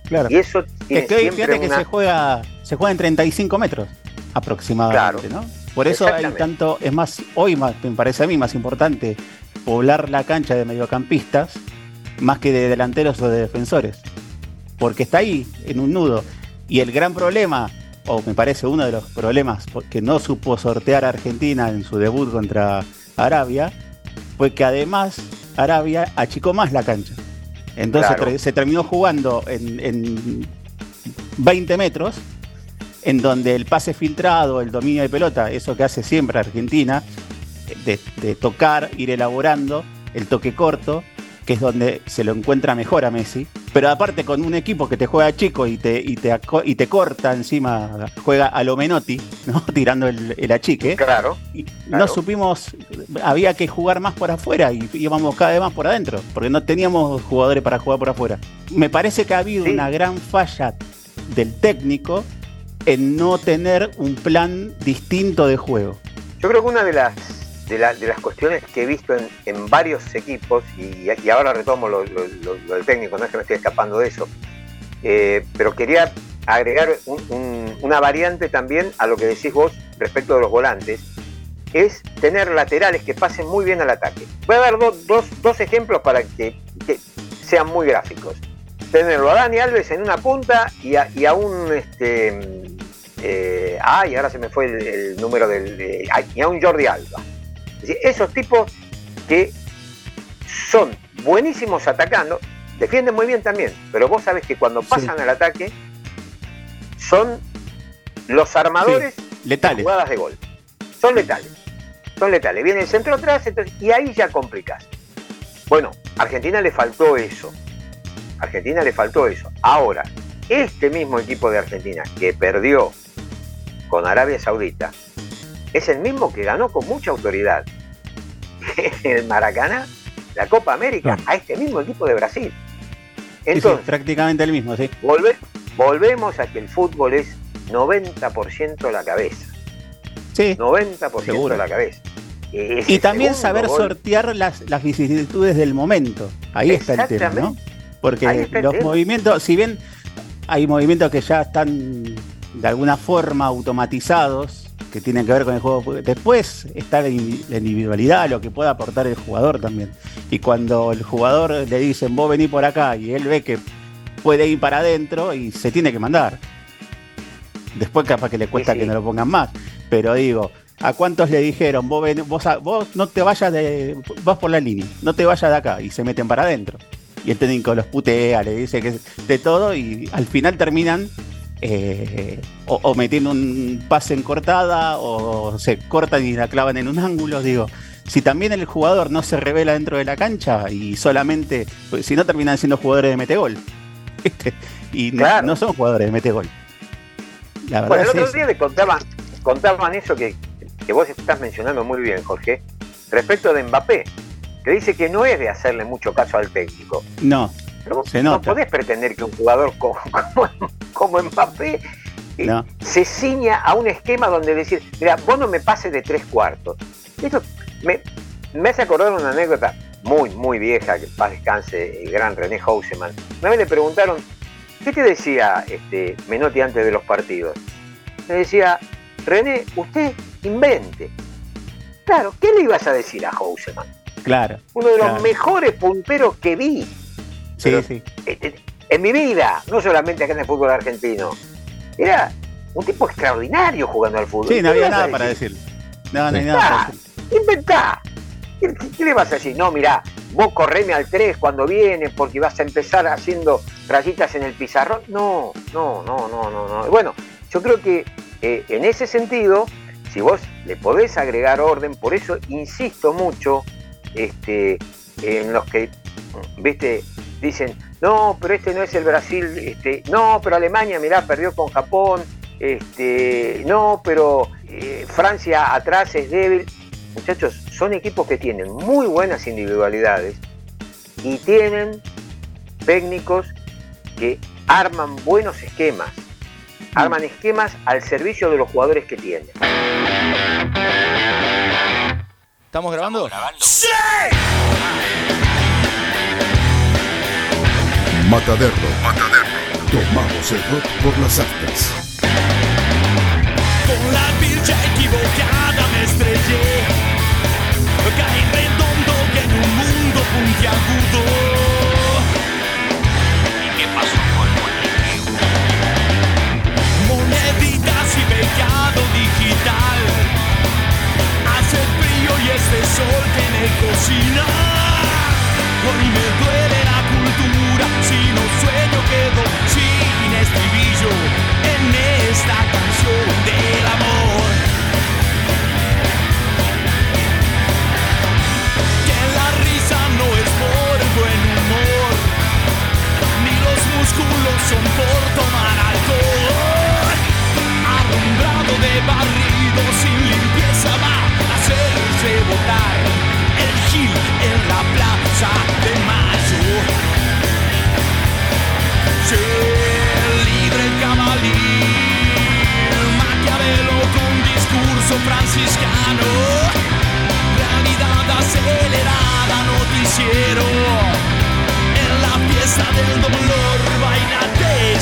Claro. Y eso tiene Es que hoy fíjate que se juega, se juega en 35 metros aproximadamente, ¿no? Por eso hay tanto, es más, hoy más, me parece a mí más importante poblar la cancha de mediocampistas más que de delanteros o de defensores. Porque está ahí, en un nudo. Y el gran problema, o me parece uno de los problemas que no supo sortear a Argentina en su debut contra Arabia, fue que además Arabia achicó más la cancha. Entonces Claro. se terminó jugando en, en 20 metros, en donde el pase filtrado, el dominio de pelota, eso que hace siempre Argentina, de, de tocar, ir elaborando, el toque corto, que es donde se lo encuentra mejor a Messi. Pero aparte con un equipo que te juega chico y te, y te, y te corta encima, juega a lo Menotti, ¿no? tirando el, el achique. Claro. Y no supimos, había que jugar más por afuera y íbamos cada vez más por adentro, porque no teníamos jugadores para jugar por afuera. Me parece que ha habido Sí. una gran falla del técnico en no tener un plan distinto de juego. Yo creo que una de las, de, la- de las cuestiones que he visto en, en varios equipos, y, y ahora retomo lo, lo- lo- del técnico, no es que me estoy escapando de eso, eh, pero quería agregar un- un- una variante también a lo que decís vos respecto de los volantes, es tener laterales que pasen muy bien al ataque. Voy a dar do- dos, dos ejemplos para que, que sean muy gráficos. Tenerlo a Dani Alves en una punta y a, y a un este, eh, ay, ahora se me fue el, el número del. de- y a un Jordi Alba. Es decir, esos tipos que son buenísimos atacando, defienden muy bien también, pero vos sabés que cuando pasan al ataque son los armadores de Letales. jugadas de gol. Son letales. Son letales. Viene el centro atrás entonces, y ahí ya complicás. Bueno, a Argentina le faltó eso. Argentina le faltó eso. Ahora, este mismo equipo de Argentina que perdió con Arabia Saudita es el mismo que ganó con mucha autoridad en el Maracaná la Copa América a este mismo equipo de Brasil. Sí, sí, Entonces, prácticamente el mismo, sí. volve- volvemos a que el fútbol es 90% la cabeza. Sí. 90% Seguro. la cabeza. Ese Y también saber gol- sortear las, las vicisitudes del momento. Ahí está el tema, ¿no? Porque los movimientos, si bien hay movimientos que ya están de alguna forma automatizados, que tienen que ver con el juego, después está la indi- la individualidad, lo que pueda aportar el jugador también. Y cuando el jugador le dicen, vos vení por acá, y él ve que puede ir para adentro y se tiene que mandar. Después capaz que le cuesta sí. que no lo pongan más. Pero digo, ¿a cuántos le dijeron, vos, ven- vos, vos no te vayas de. vas por la línea, no te vayas de acá? Y se meten para adentro. Y el técnico los putea, le dice que de todo, y al final terminan eh, o, o metiendo un pase en cortada, o se cortan y la clavan en un ángulo. Digo, si también el jugador no se revela dentro de la cancha y solamente. pues, si no terminan siendo jugadores de metegol. ¿viste? y no, Claro. no son jugadores de metegol. La verdad Bueno, el otro día le contaban, contaban eso que, que vos estás mencionando muy bien, Jorge, respecto de Mbappé, que dice que no es de hacerle mucho caso al técnico. No, Pero vos Se no podés pretender que un jugador como, como, como Mbappé eh, No. se ciña a un esquema donde decir, mira, vos no me pases de tres cuartos. Esto me, me hace acordar una anécdota muy, muy vieja, que paz descanse el gran René Houseman. Una vez le preguntaron, ¿qué te decía este Menotti antes de los partidos? Le decía, René, usted invente. Claro, ¿qué le ibas a decir a Houseman? Claro. Uno de los mejores punteros que vi Sí, sí. en- en mi vida, no solamente acá en el fútbol argentino. Era un tipo extraordinario jugando al fútbol. Sí, no ¿Qué había nada para decir? No, no hay nada para decir. Inventá. ¿Qué, qué- qué le vas a decir? No, mirá, vos correme al 3 cuando viene porque vas a empezar haciendo rayitas en el pizarrón. No, no, no, no, no. no. Bueno, yo creo que eh, en ese sentido, si vos le podés agregar orden, por eso insisto mucho este, en los que, viste, dicen, no, pero este no es el Brasil, este, no, pero Alemania, mirá, perdió con Japón, este, no, pero eh, Francia atrás es débil. Muchachos, son equipos que tienen muy buenas individualidades y tienen técnicos que arman buenos esquemas, arman esquemas al servicio de los jugadores que tienen. ¿Estamos grabando? Mataderro. Tomamos el rock por las astas. Con la pilcha equivocada me estrellé. Caí redondo que en un mundo puntiagudo. ¿Y qué pasó con Moneditas y pecado digital. Y este sol que me cocina. Hoy me duele la cultura, si no sueño quedo sin estribillo en esta canción del amor. Que la risa no es por buen humor, ni los músculos son por tomar alcohol. Arrumbrado de barrido sin limpieza va a hacerse votar el gil en la plaza de mayo. Ser libre el cabalí, Maquiavelo con discurso franciscano, realidad acelerada, noticiero. En la fiesta del dolor, bailate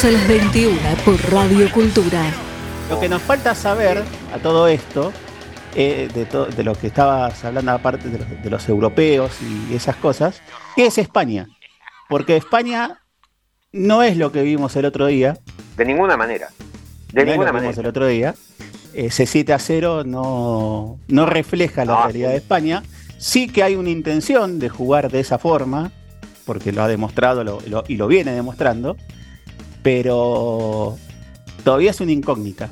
Sábados a las 21 por Radio Cultura. Lo que nos falta saber a todo esto, eh, de, to- de lo que estabas hablando aparte de los, de los europeos y esas cosas, ¿qué es España? Porque España no es lo que vimos el otro día. De ninguna manera. De no es ninguna lo que vimos manera. el otro día. Ese 7 a 0 no, no refleja la No. realidad de España. Sí que hay una intención de jugar de esa forma, porque lo ha demostrado lo- lo- y lo viene demostrando, pero todavía es una incógnita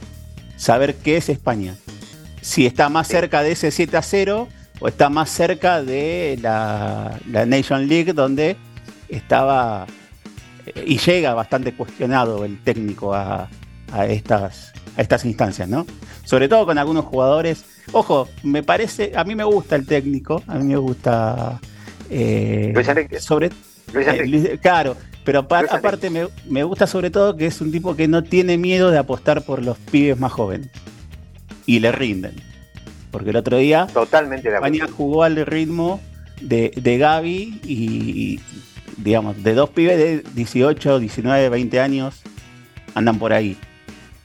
saber qué es España. Si está más cerca de ese 7 a 0 o está más cerca de la, la Nation League, donde estaba eh, y llega bastante cuestionado el técnico a, a estas, a estas instancias, ¿no? Sobre todo con algunos jugadores. Ojo, me parece, a mí me gusta el técnico, a mí me gusta. eh, Luis Enrique. Sobre, Luis eh, Enrique. Claro, pero aparte me, me gusta sobre todo que es un tipo que no tiene miedo de apostar por los pibes más jóvenes. Y le rinden. Porque el otro día Totalmente de España jugó al ritmo de, de Gaby y, digamos, de dos pibes de 18, 19, 20 años andan por ahí.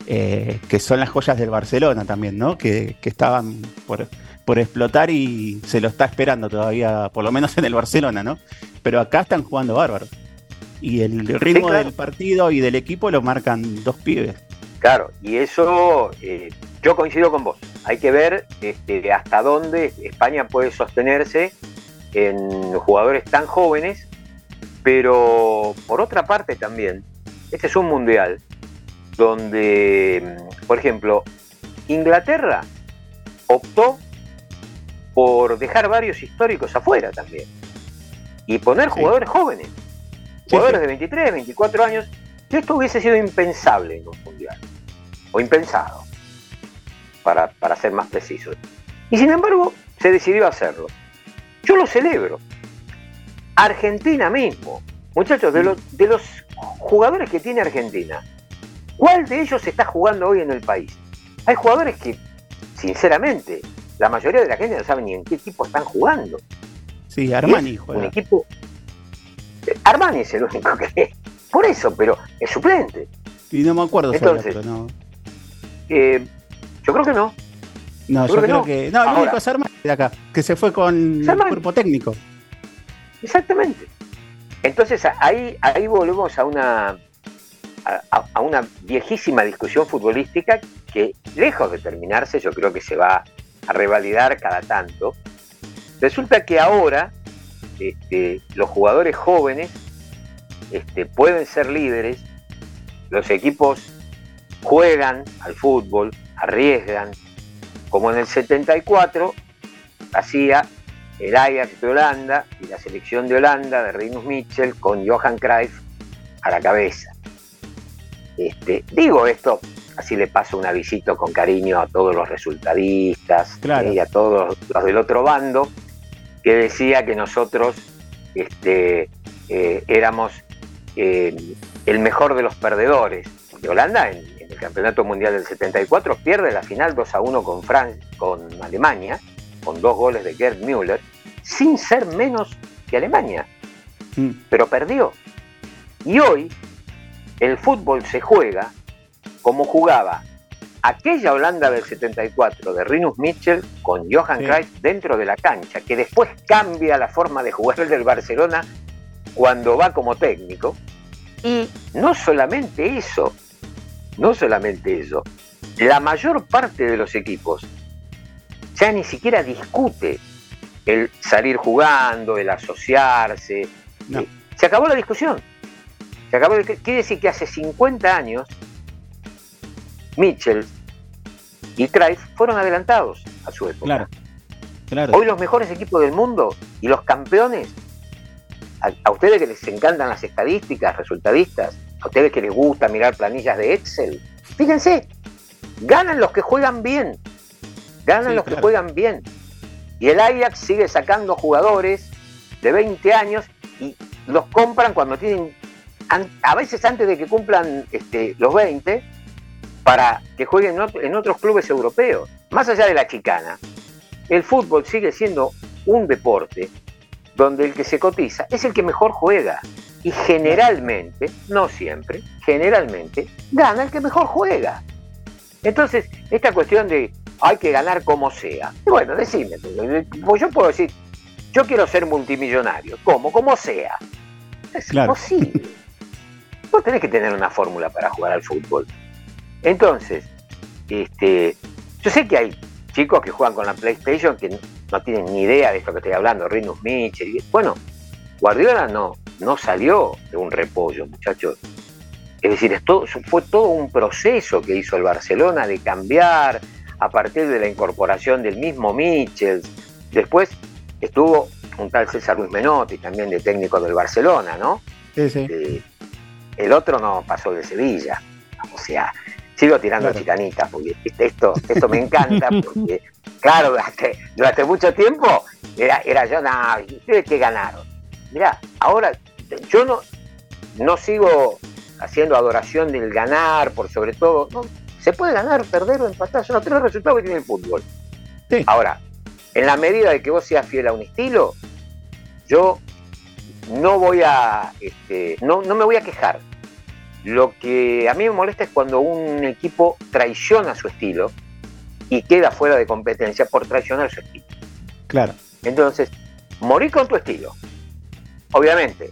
Eh, que son las joyas del Barcelona también, ¿no? Que, que estaban por, por explotar y se lo está esperando todavía, por lo menos en el Barcelona, ¿no? Pero acá están jugando bárbaro. Y el ritmo claro. del partido y del equipo lo marcan dos pibes. Claro, y eso eh, yo coincido con vos. Hay que ver este, hasta dónde España puede sostenerse en jugadores tan jóvenes, pero por otra parte también, este es un mundial donde, mm, por ejemplo, Inglaterra optó por dejar varios históricos afuera también y poner Sí. jugadores jóvenes, jugadores sí. de 23, 24 años, esto hubiese sido impensable en un mundial o impensado, para, para ser más preciso. Y sin embargo, se decidió hacerlo. Yo lo celebro. Argentina mismo, muchachos, de los, de los jugadores que tiene Argentina, ¿cuál de ellos está jugando hoy en el país? Hay jugadores que, sinceramente, la mayoría de la gente no sabe ni en qué equipo están jugando. Sí, Armani es Un equipo. Armani es el único que. Por eso, pero es suplente. Y no me acuerdo Entonces, no. Eh, yo creo que no. No, yo yo creo que no. que. No, el único es Armani de acá, que se fue con el cuerpo técnico. Exactamente. Entonces ahí, ahí volvemos a una, a una viejísima discusión futbolística que, lejos de terminarse, yo creo que se va a revalidar cada tanto. Resulta que ahora este, los jugadores jóvenes este, pueden ser líderes, los equipos juegan al fútbol, arriesgan, como en el 74 hacía el Ajax de Holanda y la selección de Holanda de Rinus Mitchell con Johan Cruyff a la cabeza. Este, digo esto, así le paso un avisito con cariño a todos los resultadistas Claro. y a todos los del otro bando, que decía que nosotros este, eh, éramos eh, el mejor de los perdedores. Porque Holanda en, en el Campeonato Mundial del 74 pierde la final 2 a 1 con, Fran- con Alemania, con dos goles de Gerd Müller, sin ser menos que Alemania, Mm. pero perdió. Y hoy el fútbol se juega como jugaba aquella Holanda del 74 de Rinus Mitchell con Johan Sí. Cruyff dentro de la cancha, que después cambia la forma de jugar el del Barcelona cuando va como técnico. Y no solamente eso, no solamente eso, la mayor parte de los equipos ya ni siquiera discute el salir jugando, el asociarse. No. Eh, Se acabó la discusión. Se acabó. Quiere decir que hace 50 años Mitchell y Cruyff fueron adelantados a su época. Claro. Claro. Hoy los mejores equipos del mundo y los campeones, a, a ustedes que les encantan las estadísticas resultadistas, a ustedes que les gusta mirar planillas de Excel, fíjense, ganan los que juegan bien, ganan Sí, los que juegan bien. Y el Ajax sigue sacando jugadores de 20 años y los compran cuando tienen, a veces antes de que cumplan este, los 20, para que jueguen en, otro- en otros clubes europeos. Más allá de la chicana, el fútbol sigue siendo un deporte donde el que se cotiza es el que mejor juega. Y generalmente, no siempre, generalmente, gana el que mejor juega. Entonces, esta cuestión de hay que ganar como sea. Y bueno, decime, pues yo puedo decir, yo quiero ser multimillonario. ¿Cómo? Como sea. Es Claro. imposible. Vos tenés que tener una fórmula para jugar al fútbol. Entonces, este, yo sé que hay chicos que juegan con la PlayStation que no tienen ni idea de esto que estoy hablando, Rinus Mitchell. Bueno, Guardiola no, no salió de un repollo, muchachos. Es decir, es todo- fue todo un proceso que hizo el Barcelona de cambiar a partir de la incorporación del mismo Mitchell. Después estuvo un tal César Luis Menotti, también de técnico del Barcelona, ¿no? Sí, sí. Eh, el otro no pasó de Sevilla. O sea, sigo tirando Claro. chicanitas porque esto, esto me encanta porque, claro, durante, durante mucho tiempo era, era yo, ¿y ¿ustedes qué ganaron? Mirá, ahora yo no, no sigo haciendo adoración del ganar por sobre todo. No, se puede ganar, perder o empatar, son los tres resultados que tiene el fútbol. Sí. Ahora, en la medida de que vos seas fiel a un estilo, yo no voy a este, no, no me voy a quejar. Lo que a mí me molesta es cuando un equipo traiciona su estilo y queda fuera de competencia por traicionar su estilo. Claro. Entonces, morí con tu estilo. Obviamente,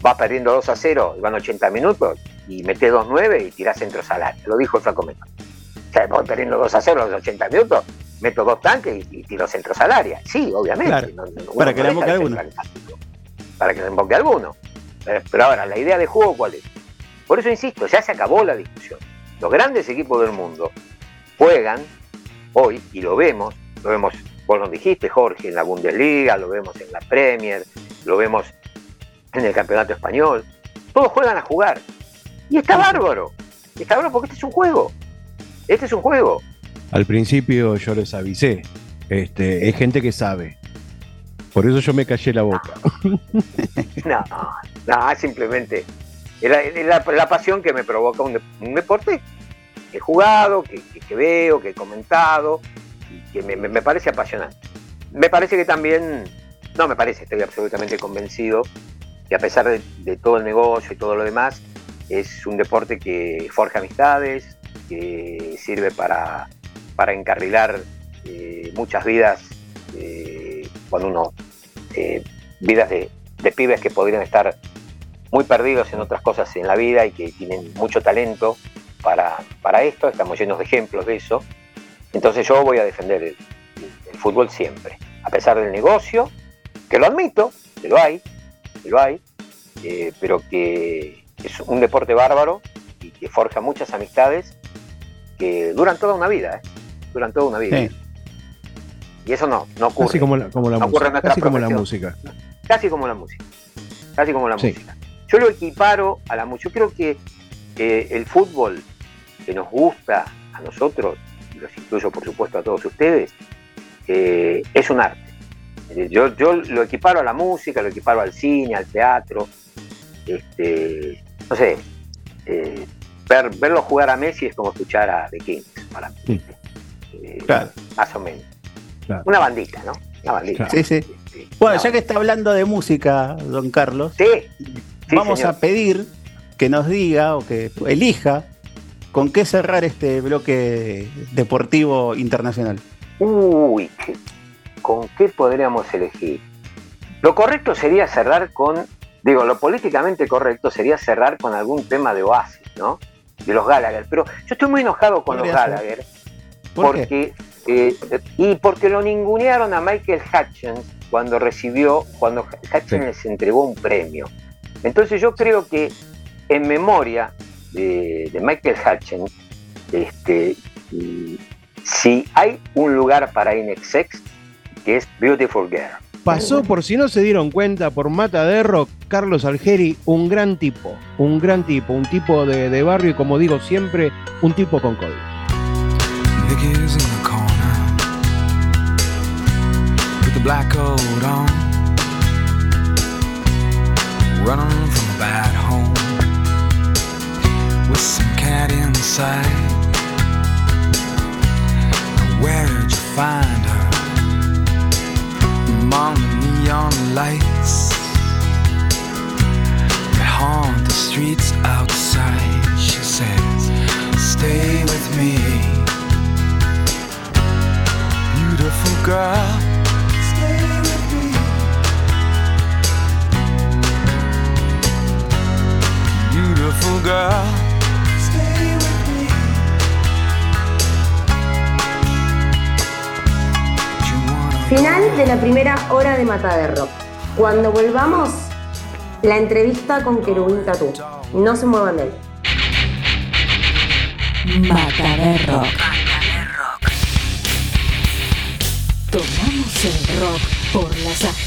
vas perdiendo 2 a 0 y van 80 minutos y metes 2-9 y tirás centro salario. Lo dijo el Flaco Meta. O sea, voy perdiendo 2 a 0 a los 80 minutos, meto dos tanques y, y tiro centro salaria. Sí, obviamente. Claro. No- no- Para que le emboque alguno. Para que le emboque alguno. Pero ahora, la idea de juego, ¿cuál es? Por eso insisto, ya se acabó la discusión. Los grandes equipos del mundo juegan hoy, y lo vemos, lo vemos, vos lo dijiste, Jorge, en la Bundesliga, lo vemos en la Premier, lo vemos en el Campeonato Español. Todos juegan a jugar. Y está bárbaro. Está bárbaro porque este es un juego. Este es un juego. Al principio yo les avisé. Este, es gente que sabe. Por eso yo me callé la boca. No, no, simplemente la, la- la pasión que me provoca un, de- un deporte que he jugado, que, que- veo, que he comentado, y que me, parece apasionante. Me parece que también no me parece, estoy absolutamente convencido que a pesar de, de todo el negocio y todo lo demás, es un deporte que forja amistades, que sirve para, para encarrilar eh, muchas vidas eh, cuando uno, eh, vidas de, de pibes que podrían estar muy perdidos en otras cosas en la vida y que tienen mucho talento para, para esto, estamos llenos de ejemplos de eso. Entonces yo voy a defender el, el fútbol siempre, a pesar del negocio, que lo admito, que lo hay, que lo hay, eh, pero que es un deporte bárbaro y que forja muchas amistades que duran toda una vida, ¿eh? duran toda una vida. Sí. Y eso no, no ocurre. Casi como la, como la No ocurre en música. Casi como la música. Casi como la música. Casi como la Sí. música. Yo lo equiparo a la música. Yo creo que eh, el fútbol que nos gusta a nosotros, y los incluyo por supuesto a todos ustedes, eh, es un arte. Yo, yo lo equiparo a la música, lo equiparo al cine, al teatro. Este, no sé, eh, ver, verlo jugar a Messi es como escuchar a The Kings para mí. Sí. Eh, Claro. Más o menos. Claro. Una bandita, ¿no? Una bandita. Sí, sí. Sí. Bueno, ya que está hablando de música, don Carlos, Sí, sí, vamos señor. a pedir que nos diga o que elija con qué cerrar este bloque deportivo internacional. Uy, ¿qué- ¿con qué podríamos elegir? Lo correcto sería cerrar con, digo, lo políticamente correcto sería cerrar con algún tema de Oasis, ¿no? De los Gallagher. Pero yo estoy muy enojado con los. Gallagher ¿Por porque eh, y porque lo ningunearon a Michael Hutchins cuando recibió, cuando Hutchins Sí. les entregó un premio. Entonces yo creo que en memoria de, de Michael Hutchins, este, si hay un lugar para Inexex, que es Beautiful Girl. Pasó, por si no se dieron cuenta, por Mataderro, Carlos Algeri, un gran tipo, un gran tipo, un tipo de, de barrio y como digo siempre, un tipo con código. Black coat on, running from a bad home with some cat inside. Where did you find her? Among the neon lights that haunt the streets outside. She says, Stay with me beautiful girl. Beautiful girl. Stay with me. You wanna Final de la primera hora de Mata de Rock. Cuando volvamos, la entrevista con Querubín Tatú. No se muevan de él. Mata de Rock. Tomamos el rock por las astas.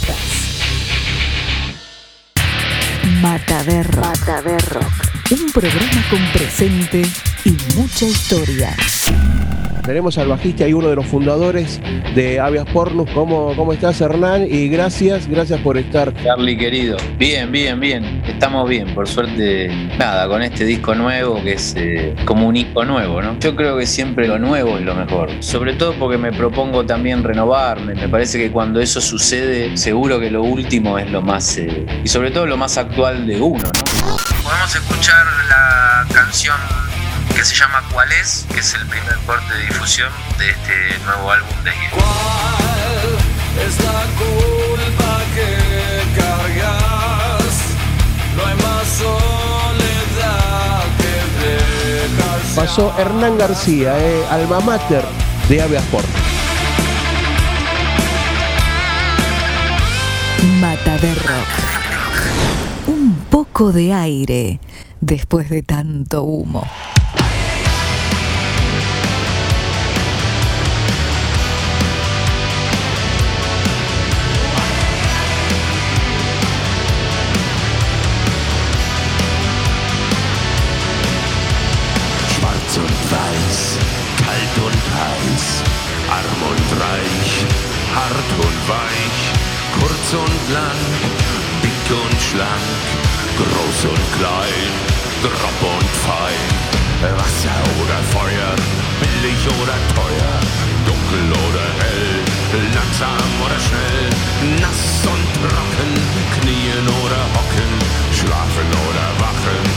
Mata de Rock. Mata de Rock. Un programa con presente y mucha historia. Tenemos al bajista y uno de los fundadores de Avias Pornus. ¿Cómo, ¿Cómo estás, Hernán? Y gracias, gracias por estar. Charlie querido, bien, bien, bien. Estamos bien, por suerte, nada, con este disco nuevo que es eh, como un hijo nuevo, ¿no? Yo creo que siempre lo nuevo es lo mejor. Sobre todo porque me propongo también renovarme. Me parece que cuando eso sucede, seguro que lo último es lo más. eh, y sobre todo lo más actual de uno, ¿no? Podemos escuchar la canción que se llama ¿Cuál es? que es el primer corte de difusión de este nuevo álbum de Guido. ¿Cuál es la Pasó Hernán García, eh, alma mater de Avias Pornus. Mata de Rock. Un poco de aire después de tanto humo. Und heiß, arm und reich, hart und weich, kurz und lang, dick und schlank, groß und klein, grob und fein, Wasser oder Feuer, billig oder teuer, dunkel oder hell, lang langsam oder schnell, nass und trocken, knien oder hocken, schlafen oder wachen,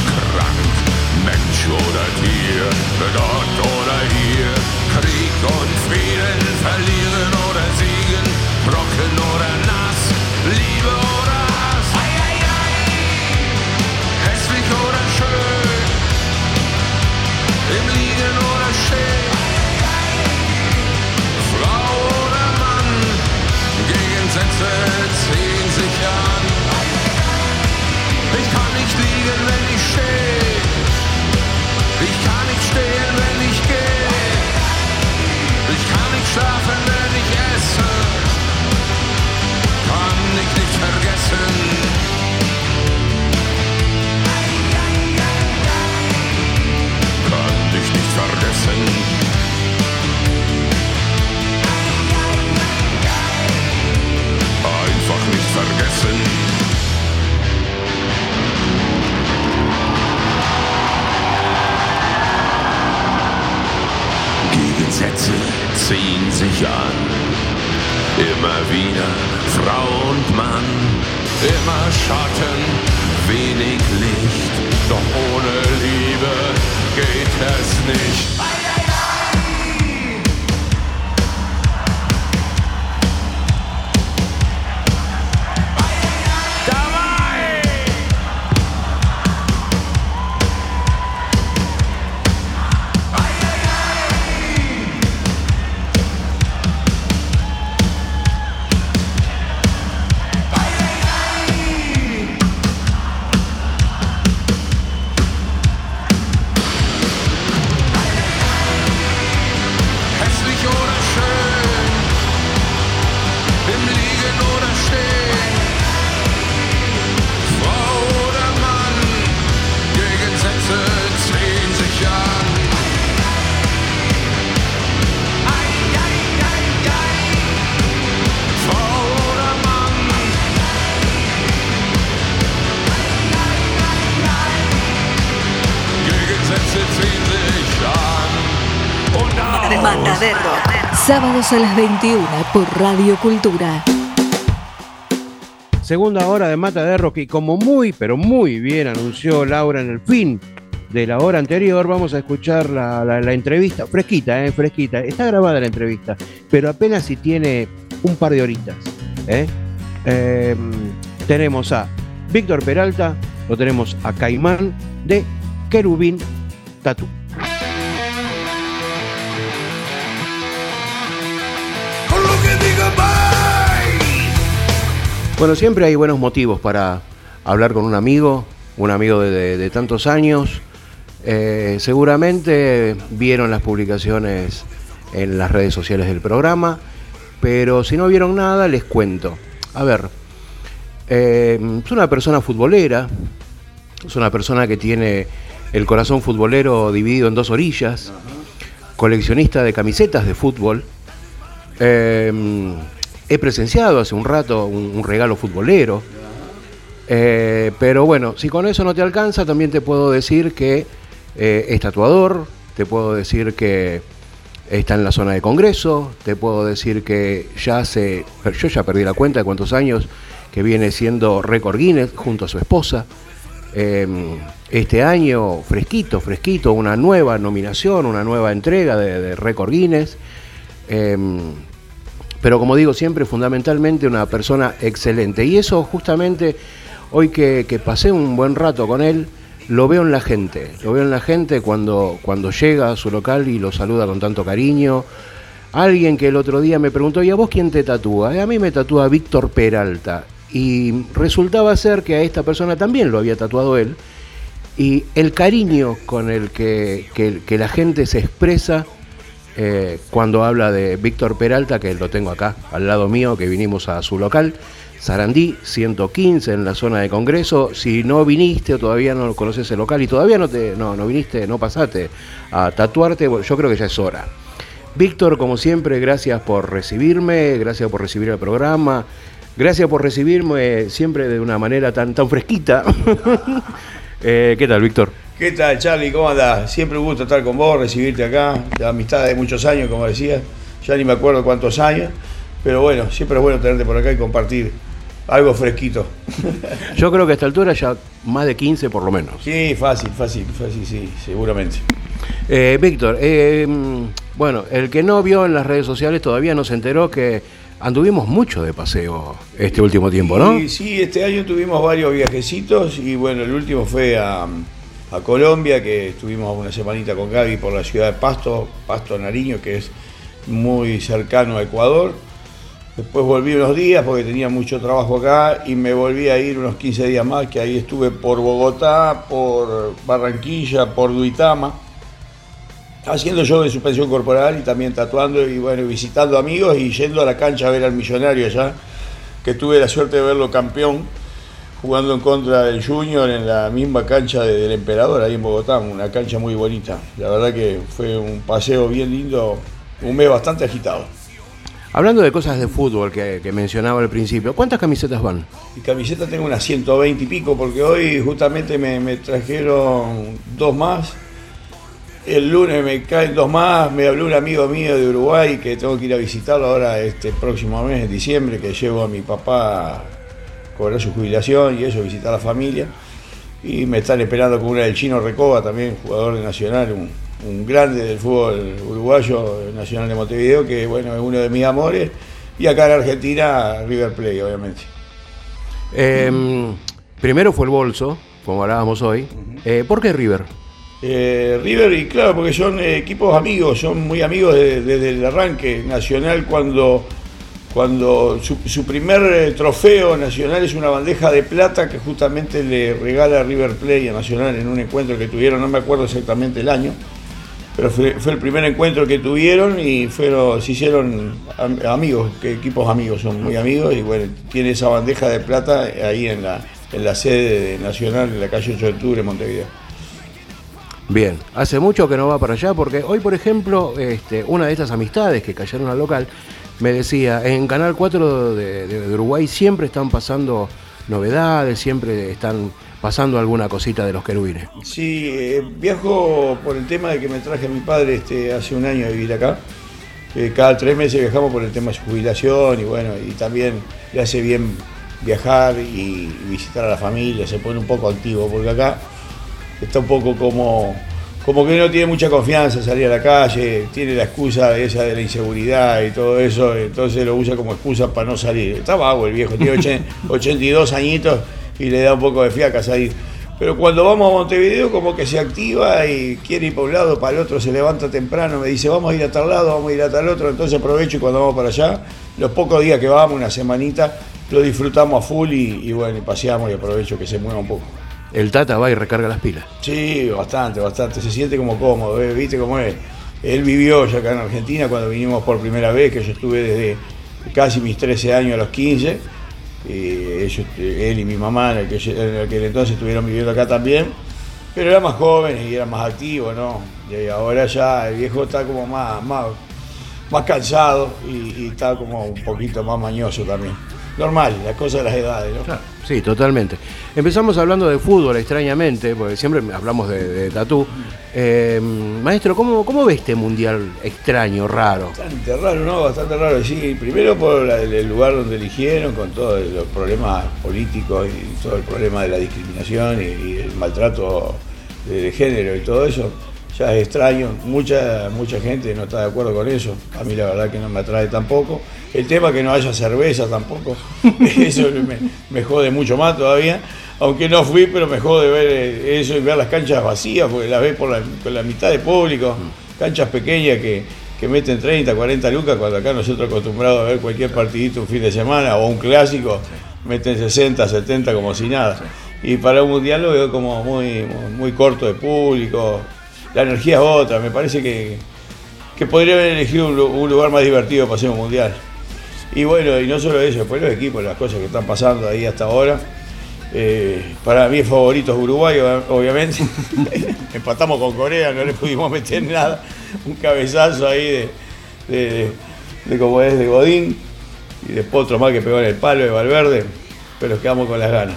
oder Tier, dort oder hier, Krieg und Frieden, verlieren oder siegen, trocken oder nass, Liebe oder Hass, hässlich oder schön, im Liegen oder Stehen, Frau oder Mann, Gegensätze ziehen sich an. Ich kann nicht liegen, wenn ich stehe. Ich kann nicht stehen, wenn ich gehe. Ich kann nicht schlafen, wenn ich esse. Kann ich nicht vergessen. Kann dich nicht vergessen. Einfach nicht vergessen. Ziehen sich an. Immer wieder Frau und Mann, immer Schatten, wenig Licht. Doch ohne Liebe geht es nicht. A las 21 por Radio Cultura. Segunda hora de Mata de Rock como muy, pero muy bien anunció Laura en el fin de la hora anterior, vamos a escuchar la, entrevista, fresquita, eh, fresquita. Está grabada la entrevista, pero apenas si tiene un par de horitas. ¿eh? Eh, tenemos a Víctor Peralta, lo tenemos a Caimán de Querubín Tatú. Bueno, siempre hay buenos motivos para hablar con un amigo, un amigo de, tantos años. Eh, seguramente vieron las publicaciones en las redes sociales del programa, pero si no vieron nada, les cuento. A ver, eh, es una persona futbolera, es una persona que tiene el corazón futbolero dividido en dos orillas, coleccionista de camisetas de fútbol. Eh, he presenciado hace un rato un, regalo futbolero. Eh, pero bueno, si con eso no te alcanza, también te puedo decir que eh, es tatuador, te puedo decir que está en la zona de Congreso, te puedo decir que ya hace, yo ya perdí la cuenta de cuántos años que viene siendo récord Guinness junto a su esposa. Eh, este año, fresquito, fresquito, una nueva nominación, una nueva entrega de, de récord Guinness. Eh, pero como digo siempre, fundamentalmente una persona excelente. Y eso justamente hoy que, que pasé un buen rato con él, lo veo en la gente. Lo veo en la gente cuando, cuando llega a su local y lo saluda con tanto cariño. Alguien que el otro día me preguntó, ¿y a vos quién te tatúa? "Eh, A mí me tatúa Víctor Peralta. Y resultaba ser que a esta persona también lo había tatuado él. y el cariño con el que- que la gente se expresa eh, cuando habla de Víctor Peralta, que lo tengo acá al lado mío, que vinimos a su local, Sarandí 115 en la zona de Congreso. Si no viniste o todavía no conoces el local y todavía no, te, no, no viniste, no pasaste a tatuarte, yo creo que ya es hora. Víctor, como siempre, gracias por recibirme, gracias por recibir el programa, gracias por recibirme siempre de una manera tan, tan fresquita. Eh, ¿Qué tal, Víctor? ¿Qué tal, Charlie? ¿Cómo andás? Siempre un gusto estar con vos, recibirte acá. La amistad de muchos años, como decías. Ya ni me acuerdo cuántos años. Pero bueno, siempre es bueno tenerte por acá y compartir algo fresquito. Yo creo que a esta altura ya más de 15 por lo menos. Sí, fácil, fácil, fácil, sí, seguramente. Eh, Víctor, eh, mm, bueno, el que no vio en las redes sociales todavía no se enteró que anduvimos mucho de paseo este último tiempo, ¿no? Y sí, este año tuvimos varios viajecitos y bueno, el último fue a, a Colombia, que estuvimos una semanita con Gaby por la ciudad de Pasto, Pasto Nariño, que es muy cercano a Ecuador. Después volví unos días porque tenía mucho trabajo acá y me volví a ir unos 15 días más, que ahí estuve por Bogotá, por Barranquilla, por Duitama, haciendo show de suspensión corporal y también tatuando y bueno, visitando amigos y yendo a la cancha a ver al millonario allá, que tuve la suerte de verlo campeón, jugando en contra del Junior en la misma cancha de- del Emperador, ahí en Bogotá, una cancha muy bonita. La verdad que fue un paseo bien lindo, un mes bastante agitado. Hablando de cosas de fútbol que, que mencionaba al principio, ¿cuántas camisetas van? Y camiseta tengo unas 120 y pico, porque hoy justamente me, me trajeron dos más. El lunes me caen dos más, me habló un amigo mío de Uruguay que tengo que ir a visitarlo ahora este próximo mes, en diciembre, que llevo a mi papá cobrar su jubilación y eso, visitar a la familia. Y me están esperando con una del Chino Recoba, también jugador de Nacional, un, un grande del fútbol uruguayo, Nacional de Montevideo, que bueno, es uno de mis amores. Y acá en Argentina, River Plate, obviamente. Eh, primero fue el bolso, como hablábamos hoy. Eh, ¿Por qué River? Eh, River, y claro, porque son equipos amigos, son muy amigos de- desde el arranque. Nacional, cuando, cuando su, primer eh, trofeo nacional es una bandeja de plata que justamente le regala River Plate a Nacional en un encuentro que tuvieron, no me acuerdo exactamente el año, pero fue, el primer encuentro que tuvieron y fueron, se hicieron am- amigos, que equipos amigos, son muy amigos, y bueno, tiene esa bandeja de plata ahí en la, en la sede de Nacional, en la calle 8 de octubre, en Montevideo. Bien, hace mucho que no va para allá porque hoy, por ejemplo, este, una de estas amistades que cayeron al local me decía, en Canal 4 de, Uruguay siempre están pasando novedades, siempre están pasando alguna cosita de los querubines. Sí, eh, viajo por el tema de que me traje a mi padre este, hace un año a vivir acá. Eh, cada tres meses viajamos por el tema de su jubilación y bueno, y también le hace bien viajar y, y visitar a la familia, se pone un poco activo, porque acá está un poco como, como que no tiene mucha confianza en salir a la calle, tiene la excusa esa de la inseguridad y todo eso, entonces lo usa como excusa para no salir. Está vago el viejo, tiene ochen- 82 añitos y le da un poco de fiaca salir. Pero cuando vamos a Montevideo como que se activa y quiere ir para un lado, para el otro, se levanta temprano, me dice vamos a ir a tal lado, vamos a ir a tal otro, entonces aprovecho y cuando vamos para allá, los pocos días que vamos, una semanita, lo disfrutamos a full y, y bueno, y paseamos y aprovecho que se mueva un poco. El Tata va y recarga las pilas. Sí, bastante, bastante. Se siente como cómodo, ¿eh? ¿viste cómo es? Él vivió ya acá en Argentina cuando vinimos por primera vez, que yo estuve desde casi mis 13 años a los 15. Y ellos, él y mi mamá en aquel, en aquel entonces estuvieron viviendo acá también. Pero era más joven y era más activo, ¿no? Y ahora ya el viejo está como más, más, más cansado y, y está como un poquito más mañoso también. Normal, la cosa de las edades, ¿no? Sí, totalmente. Empezamos hablando de fútbol, extrañamente, porque siempre hablamos de, de tatú. Eh, maestro, ¿cómo, ¿cómo ve este mundial extraño, raro? Bastante raro, ¿no? Bastante raro, sí. Primero por el lugar donde eligieron, con todos los problemas políticos y todo el problema de la discriminación y, y el maltrato de género y todo eso. Ya es extraño, mucha, mucha gente no está de acuerdo con eso. A mí la verdad que no me atrae tampoco. El tema que no haya cerveza tampoco, eso me, me jode mucho más todavía. Aunque no fui, pero me jode ver eh, eso y ver las canchas vacías, porque las ves por la, mitad de público. Canchas pequeñas que, que meten 30, 40 lucas, cuando acá nosotros acostumbrados a ver cualquier partidito un fin de semana o un clásico, meten 60, 70 como si nada. Y para un mundial lo veo como muy, muy, corto de público. La energía es otra, me parece que, que podría haber elegido un, un lugar más divertido para hacer un mundial. Y bueno, y no solo eso, después los equipos, las cosas que están pasando ahí hasta ahora. Eh, para mí favorito es Uruguay, ob- obviamente. Empatamos con Corea, no le pudimos meter nada. Un cabezazo ahí de, de, como es de Godín. Y después otro más que pegó en el palo de Valverde. Pero quedamos con las ganas.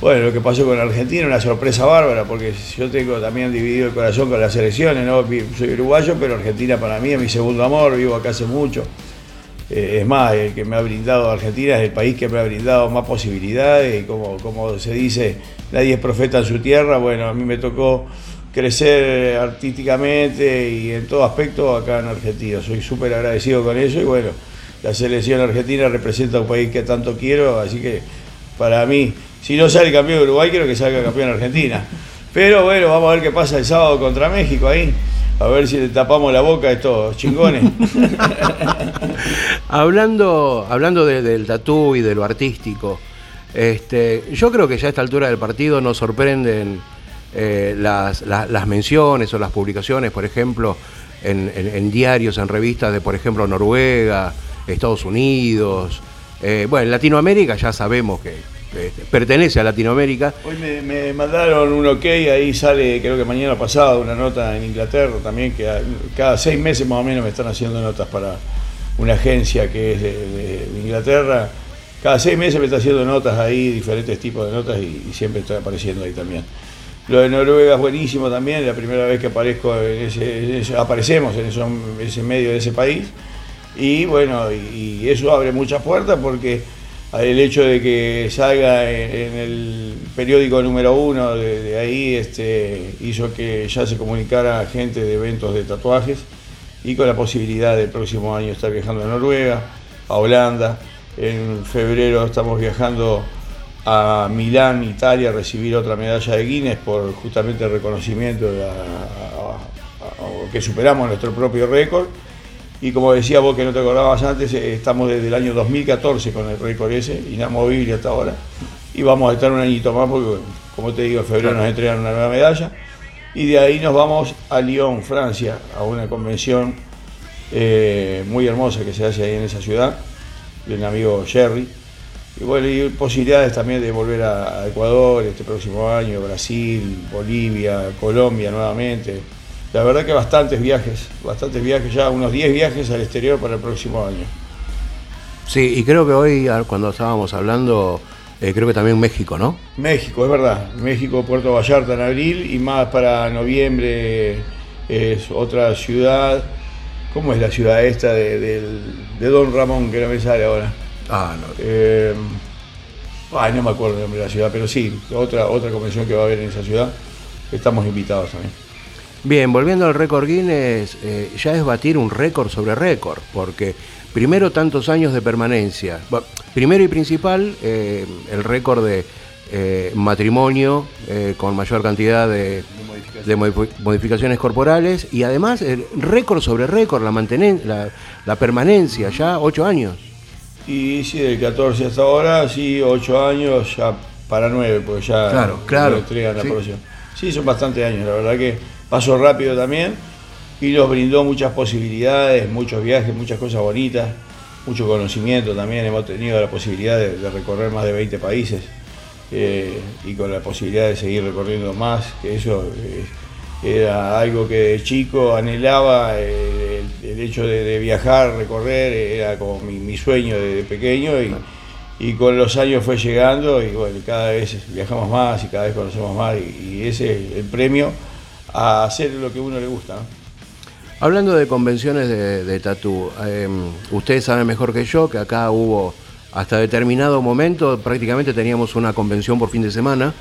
Bueno, lo que pasó con Argentina, una sorpresa bárbara, porque yo tengo también dividido el corazón con las selecciones, ¿no? Soy uruguayo, pero Argentina para mí es mi segundo amor, vivo acá hace mucho. Eh, es más, el que me ha brindado Argentina es el país que me ha brindado más posibilidades y como, como se dice, nadie es profeta en su tierra. Bueno, a mí me tocó crecer artísticamente y en todo aspecto acá en Argentina. Soy súper agradecido con eso y bueno, la selección argentina representa un país que tanto quiero, así que para mí, si no sale campeón de Uruguay, quiero que salga campeón Argentina. Pero bueno, vamos a ver qué pasa el sábado contra México ahí. A ver si le tapamos la boca a estos chingones. Hablando, hablando de- del tatú y de lo artístico, este, yo creo que ya a esta altura del partido nos sorprenden eh, las, la- las menciones o las publicaciones, por ejemplo, en diarios, en revistas de, por ejemplo, Noruega, Estados Unidos. Eh, bueno, en Latinoamérica ya sabemos que eh, pertenece a Latinoamérica. Hoy me, me mandaron un ok, ahí sale, creo que mañana pasado, una nota en Inglaterra también, que cada seis meses más o menos me están haciendo notas para una agencia que es de, de- Inglaterra. Cada seis meses me está haciendo notas ahí, diferentes tipos de notas, y, y siempre estoy apareciendo ahí también. Lo de Noruega es buenísimo también, la primera vez que aparezco en ese, en ese- aparecemos en en ese medio de ese país. Y bueno, y, y eso abre muchas puertas porque el hecho de que salga en, el periódico número uno de, ahí este, hizo que ya se comunicara gente de eventos de tatuajes y con la posibilidad del próximo año estar viajando a Noruega, a Holanda. En febrero estamos viajando a Milán, Italia, a recibir otra medalla de Guinness por justamente el reconocimiento de que superamos nuestro propio récord. Y como decía vos que no te acordabas antes, eh, estamos desde el año 2014 con el récord ese, inamovible hasta ahora. Y vamos a estar un añito más porque, como te digo, en febrero nos entregan una nueva medalla. Y de ahí nos vamos a Lyon, Francia, a una convención eh, muy hermosa que se hace ahí en esa ciudad, de un amigo Jerry. Y bueno, y posibilidades también de volver a, a Ecuador este próximo año, Brasil, Bolivia, Colombia nuevamente. La verdad que bastantes viajes, bastantes viajes ya, unos 10 viajes al exterior para el próximo año. Sí, y creo que hoy, a- cuando estábamos hablando, eh, creo que también México, ¿no? México, es verdad. México, Puerto Vallarta en abril y más para noviembre es otra ciudad. ¿Cómo es la ciudad esta de Don Ramón que no me sale ahora? Ah, no. Eh, ay, no me acuerdo el nombre de la ciudad, pero sí, otra, otra convención que va a haber en esa ciudad. Estamos invitados también. Bien, volviendo al récord Guinness, eh, ya es batir un récord sobre récord, porque primero tantos años de permanencia. Bueno, primero y principal, eh, el récord de eh, matrimonio con mayor cantidad de, de modifi- modificaciones corporales y además el récord sobre récord, la, la, la permanencia, ya ocho años. Y sí, del 14 hasta ahora, sí, 8 años, ya para 9, porque ya Claro, claro, lo entregan la sí. Sí, son bastantes años, la verdad que pasó rápido también y nos brindó muchas posibilidades, muchos viajes, muchas cosas bonitas, mucho conocimiento también. Hemos tenido la posibilidad de, recorrer más de 20 países eh, y con la posibilidad de seguir recorriendo más, que eso eh, era algo que de chico anhelaba, eh, el, hecho de, viajar, recorrer, era como mi, sueño de, pequeño y, y con los años fue llegando y bueno, cada vez viajamos más y cada vez conocemos más y, y ese es el premio a hacer lo que a uno le gusta. ¿no? Hablando de convenciones de, de tatú, eh, ustedes saben mejor que yo que acá hubo hasta determinado momento, prácticamente teníamos una convención por fin de semana,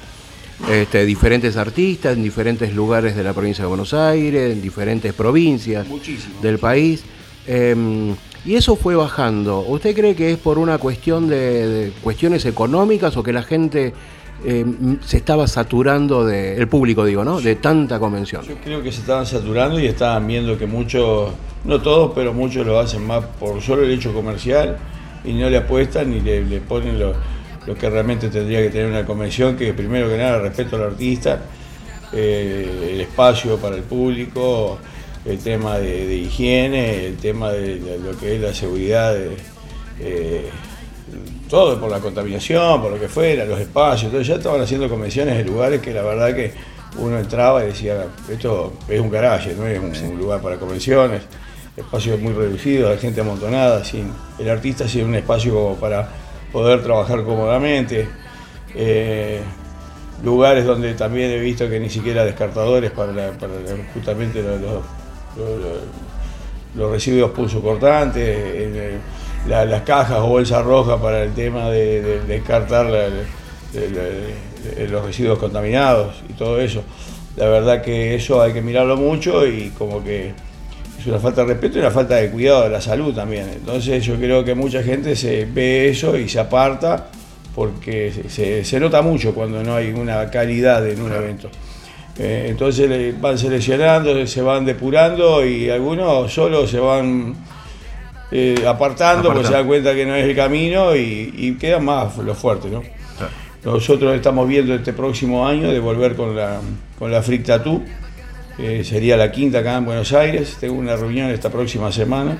este, diferentes artistas en diferentes lugares de la provincia de Buenos Aires, en diferentes provincias del país. eh, y eso fue bajando. ¿Usted cree que es por una cuestión de, de cuestiones económicas o que la gente eh, se estaba saturando de, el público digo, ¿no? De tanta convención. Yo creo que se estaban saturando y estaban viendo que muchos, no todos, pero muchos lo hacen más por solo el hecho comercial y no le apuestan ni le, le ponen lo- que realmente tendría que tener una convención, que primero que nada respeto al artista, eh, el espacio para el público, el tema de, higiene, el tema de, lo que es la seguridad, eh, todo por la contaminación, por lo que fuera, los espacios, entonces ya estaban haciendo convenciones en lugares que la verdad que uno entraba y decía, esto es un garaje, no es un, un lugar para convenciones, espacios muy reducidos, hay gente amontonada, sin, el artista sin un espacio como para poder trabajar cómodamente. Eh, lugares donde también he visto que ni siquiera descartadores para, la- para la- justamente los, los- los- los residuos pulso cortantes, la- las cajas o bolsas rojas para el tema de, de descartar la- de- los residuos contaminados y todo eso. La verdad que eso hay que mirarlo mucho y como que es una falta de respeto y una falta de cuidado de la salud también. Entonces yo creo que mucha gente se ve eso y se aparta porque se, se- se nota mucho cuando no hay una calidad en un evento. Eh, entonces van seleccionando, se van depurando y algunos solo se van eh, apartando porque se dan cuenta que no es el camino y, y quedan más los fuertes. ¿no? Nosotros estamos viendo este próximo año de volver con la, con la Freak Tattoo. Eh, sería la quinta acá en Buenos Aires. Tengo una reunión esta próxima semana.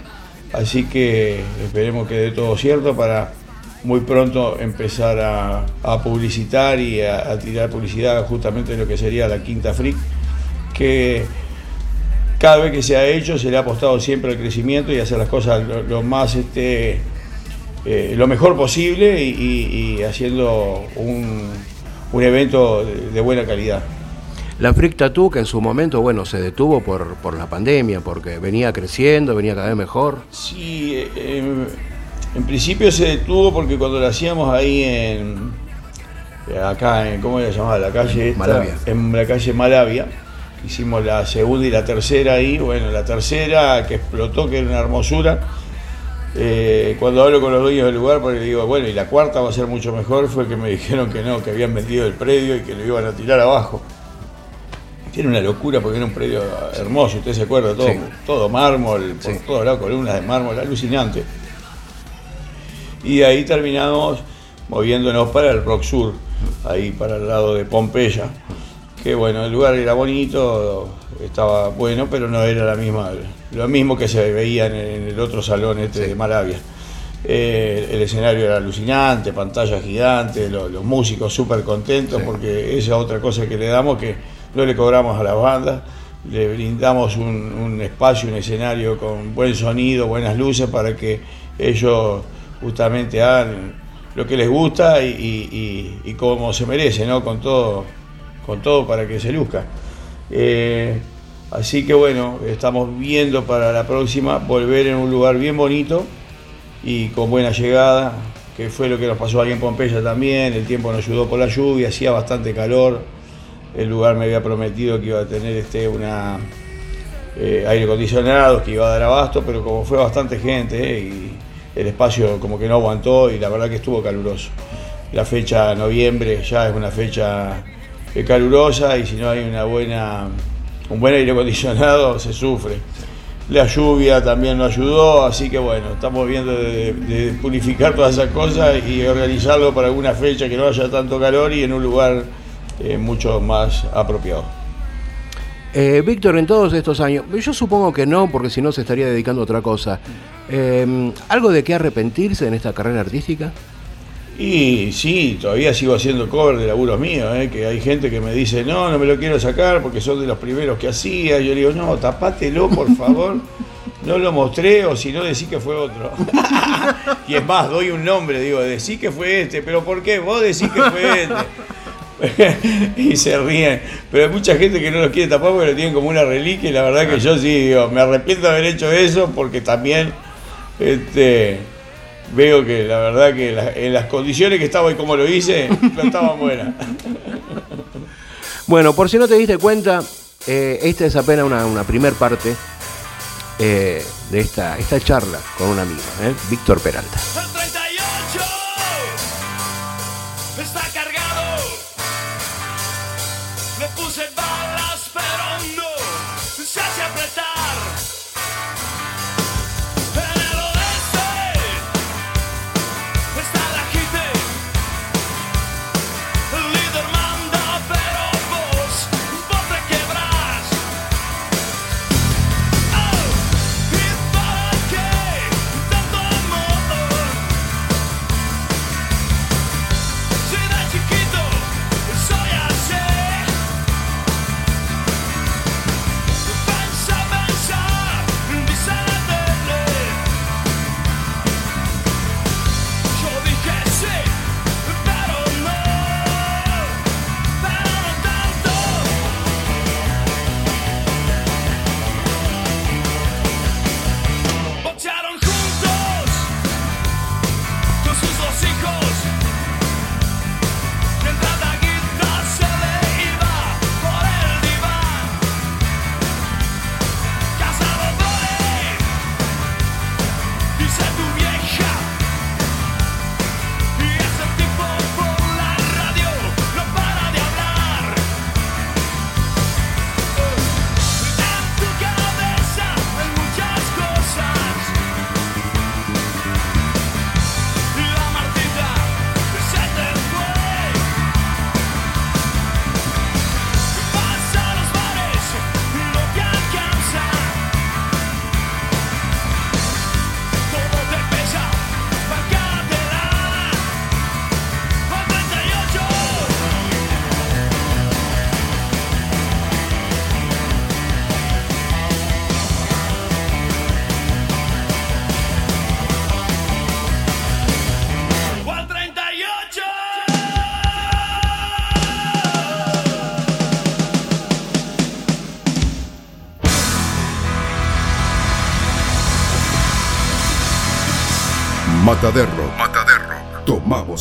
Así que esperemos que dé todo cierto para muy pronto empezar a, a publicitar y a, a tirar publicidad justamente de lo que sería la quinta Freak. Que cada vez que se ha hecho se le ha apostado siempre al crecimiento y hacer las cosas lo, lo más este, eh, lo mejor posible y, y- y haciendo un, un evento de, de buena calidad. La Freak Tattoo, que en su momento, bueno, se detuvo por, por la pandemia, porque venía creciendo, venía cada vez mejor. Sí, eh, eh, en principio se detuvo porque cuando lo hacíamos ahí en acá en cómo se llamaba la calle esta? Malavia. en la calle Malavia hicimos la segunda y la tercera ahí bueno la tercera que explotó que era una hermosura Eh, cuando hablo con los dueños del lugar porque digo bueno y la cuarta va a ser mucho mejor fue que me dijeron que no que habían vendido el predio y que lo iban a tirar abajo tiene una locura porque era un predio hermoso, usted se acuerda, todo, Sí. todo mármol, por todos lados, columnas de mármol, alucinante. Y ahí terminamos moviéndonos para el Rock Sur, ahí para el lado de Pompeya. Que bueno, el lugar era bonito, estaba bueno, pero no era la misma, lo mismo que se veía en el, otro salón este de Maravia. Eh, el escenario era alucinante, pantalla gigante, lo- los músicos súper contentos porque esa es otra cosa que le damos que no le cobramos a las bandas, le brindamos un, un espacio, un escenario con buen sonido, buenas luces para que ellos justamente hagan lo que les gusta y, y- y- y como se merece, ¿no? Con todo, con todo para que se luzca. Eh, así que bueno, estamos viendo para la próxima volver en un lugar bien bonito y con buena llegada, que fue lo que nos pasó ahí en Pompeya también, el tiempo nos ayudó por la lluvia, hacía bastante calor, el lugar me había prometido que iba a tener este una eh, aire acondicionado, que iba a dar abasto, pero como fue bastante gente eh, y el espacio como que no aguantó y la verdad que estuvo caluroso. La fecha noviembre ya es una fecha eh, calurosa y si no hay una buena, un buen aire acondicionado se sufre. La lluvia también nos ayudó, así que bueno, estamos viendo de, purificar todas esas cosas y organizarlo para alguna fecha que no haya tanto calor y en un lugar eh, mucho más apropiado. Eh, Víctor, en todos estos años, yo supongo que no, porque si no se estaría dedicando a otra cosa. Eh, ¿Algo de qué arrepentirse en esta carrera artística? Y sí, todavía sigo haciendo cover de laburos míos, ¿eh? que hay gente que me dice, no, no me lo quiero sacar porque son de los primeros que hacía. Yo le digo, no, tapátelo, por favor. No lo mostré o si no, decí que fue otro. y es más, doy un nombre, digo, decí que fue este, pero ¿por qué? Vos decís que fue este. y se ríen. Pero hay mucha gente que no los quiere tapar porque lo tienen como una reliquia y la verdad que yo sí, digo, me arrepiento de haber hecho eso porque también este, veo que la verdad que la- en las condiciones que estaba y como lo hice, no estaba buena. Bueno, por si no te diste cuenta, eh, esta es apenas una, una primer parte eh, de esta, esta charla con un amigo, ¿eh? Víctor Peralta.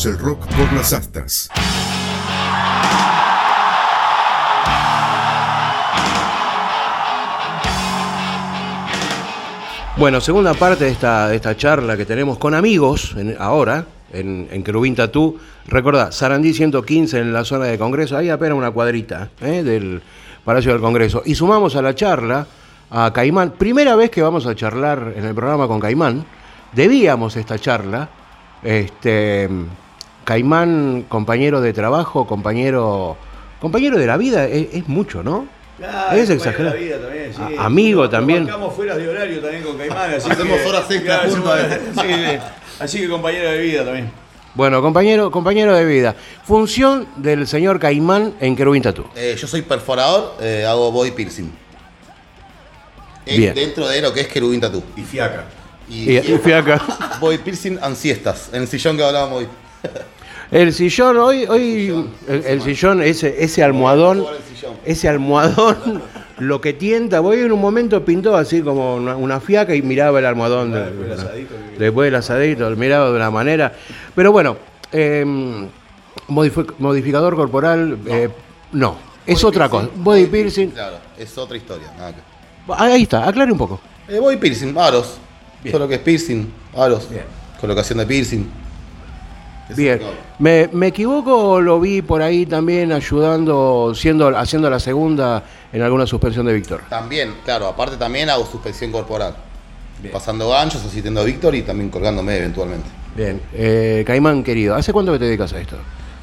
El rock por las astas. Bueno, segunda parte de esta, de esta charla que tenemos con amigos ahora, en, en Querubín Tatú. Recordá, Sarandí 115 en la zona de Congreso, ahí apenas una cuadrita ¿eh? del Palacio del Congreso. Y sumamos a la charla a Caimán. Primera vez que vamos a charlar en el programa con Caimán. Debíamos esta charla. Este, Caimán, compañero de trabajo, compañero, compañero de la vida, es, es mucho, ¿no? Claro, es compañero exagerado. de la vida también, sí. A- amigo Nos también. fuera de horario también con Caimán. Así Hacemos que- horas extras claro, juntos, hacemos- sí, sí. Así que compañero de vida también. Bueno, compañero, compañero de vida. Función del señor Caimán en Querubín Tatú. Eh, yo soy perforador, eh, hago body piercing. Eh, Bien. Dentro de lo que es querubín tatú. Y fiaca. Y, y fiaca. Body piercing and siestas, en el sillón que hablábamos hoy. El sillón, hoy, hoy el, el sillón, ese, ese almohadón, ese almohadón, lo que tienta, voy en un momento pintó así como una, una fiaca y miraba el almohadón. de- después del asadito, miraba de una manera. Pero bueno, eh, modifi- modificador corporal, eh, no, es otra cosa. Body piercing, Claro, es otra historia. ahí está, aclare un poco. Eh, body piercing, aros. Todo lo que es piercing, aros. Colocación de piercing. Bien, ¿Me, me equivoco o lo vi por ahí también ayudando, siendo, haciendo la segunda en alguna suspensión de Víctor? También, claro, aparte también hago suspensión corporal. Pasando ganchos, asistiendo a Víctor y también colgándome eventualmente. Bien, eh, Caimán querido, ¿hace cuánto que te dedicas a esto?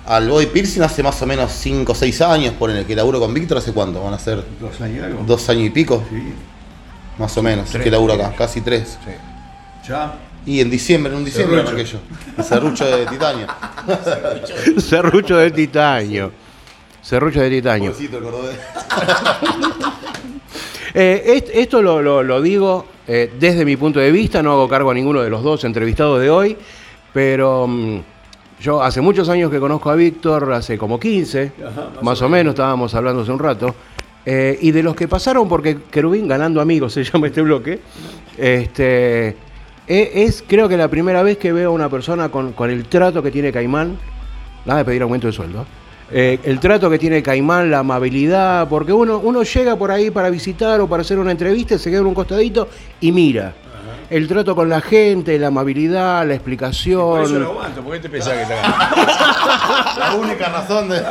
Al body piercing hace más o menos 5 o 6 años, por el que laburo con Víctor, ¿hace cuánto? ¿Van a ser? Dos años y algo. ¿Dos años y pico? Más o menos, Tres. que laburo acá, casi tres. Ya. Y en diciembre, en un diciembre yo. El serrucho de titanio. Serrucho de titanio. Serrucho de titanio. Pobrecito cordobés. Eh, est- esto lo, lo- lo digo eh, desde mi punto de vista, no hago cargo a ninguno de los dos entrevistados de hoy, pero mm, yo hace muchos años que conozco a Víctor, hace como 15, más, o menos, estábamos hablando hace un rato, eh, y de los que pasaron, porque Querubín ganando amigos se llama este bloque, este, es creo que la primera vez que veo a una persona con, con el trato que tiene Caimán, nada de pedir aumento de sueldo, eh, el trato que tiene Caimán, la amabilidad, porque uno, uno llega por ahí para visitar o para hacer una entrevista, se queda en un costadito y mira. El trato con la gente, la amabilidad, la Por eso lo explicación. aguanto, porque te pensás que está ganando. La única razón de,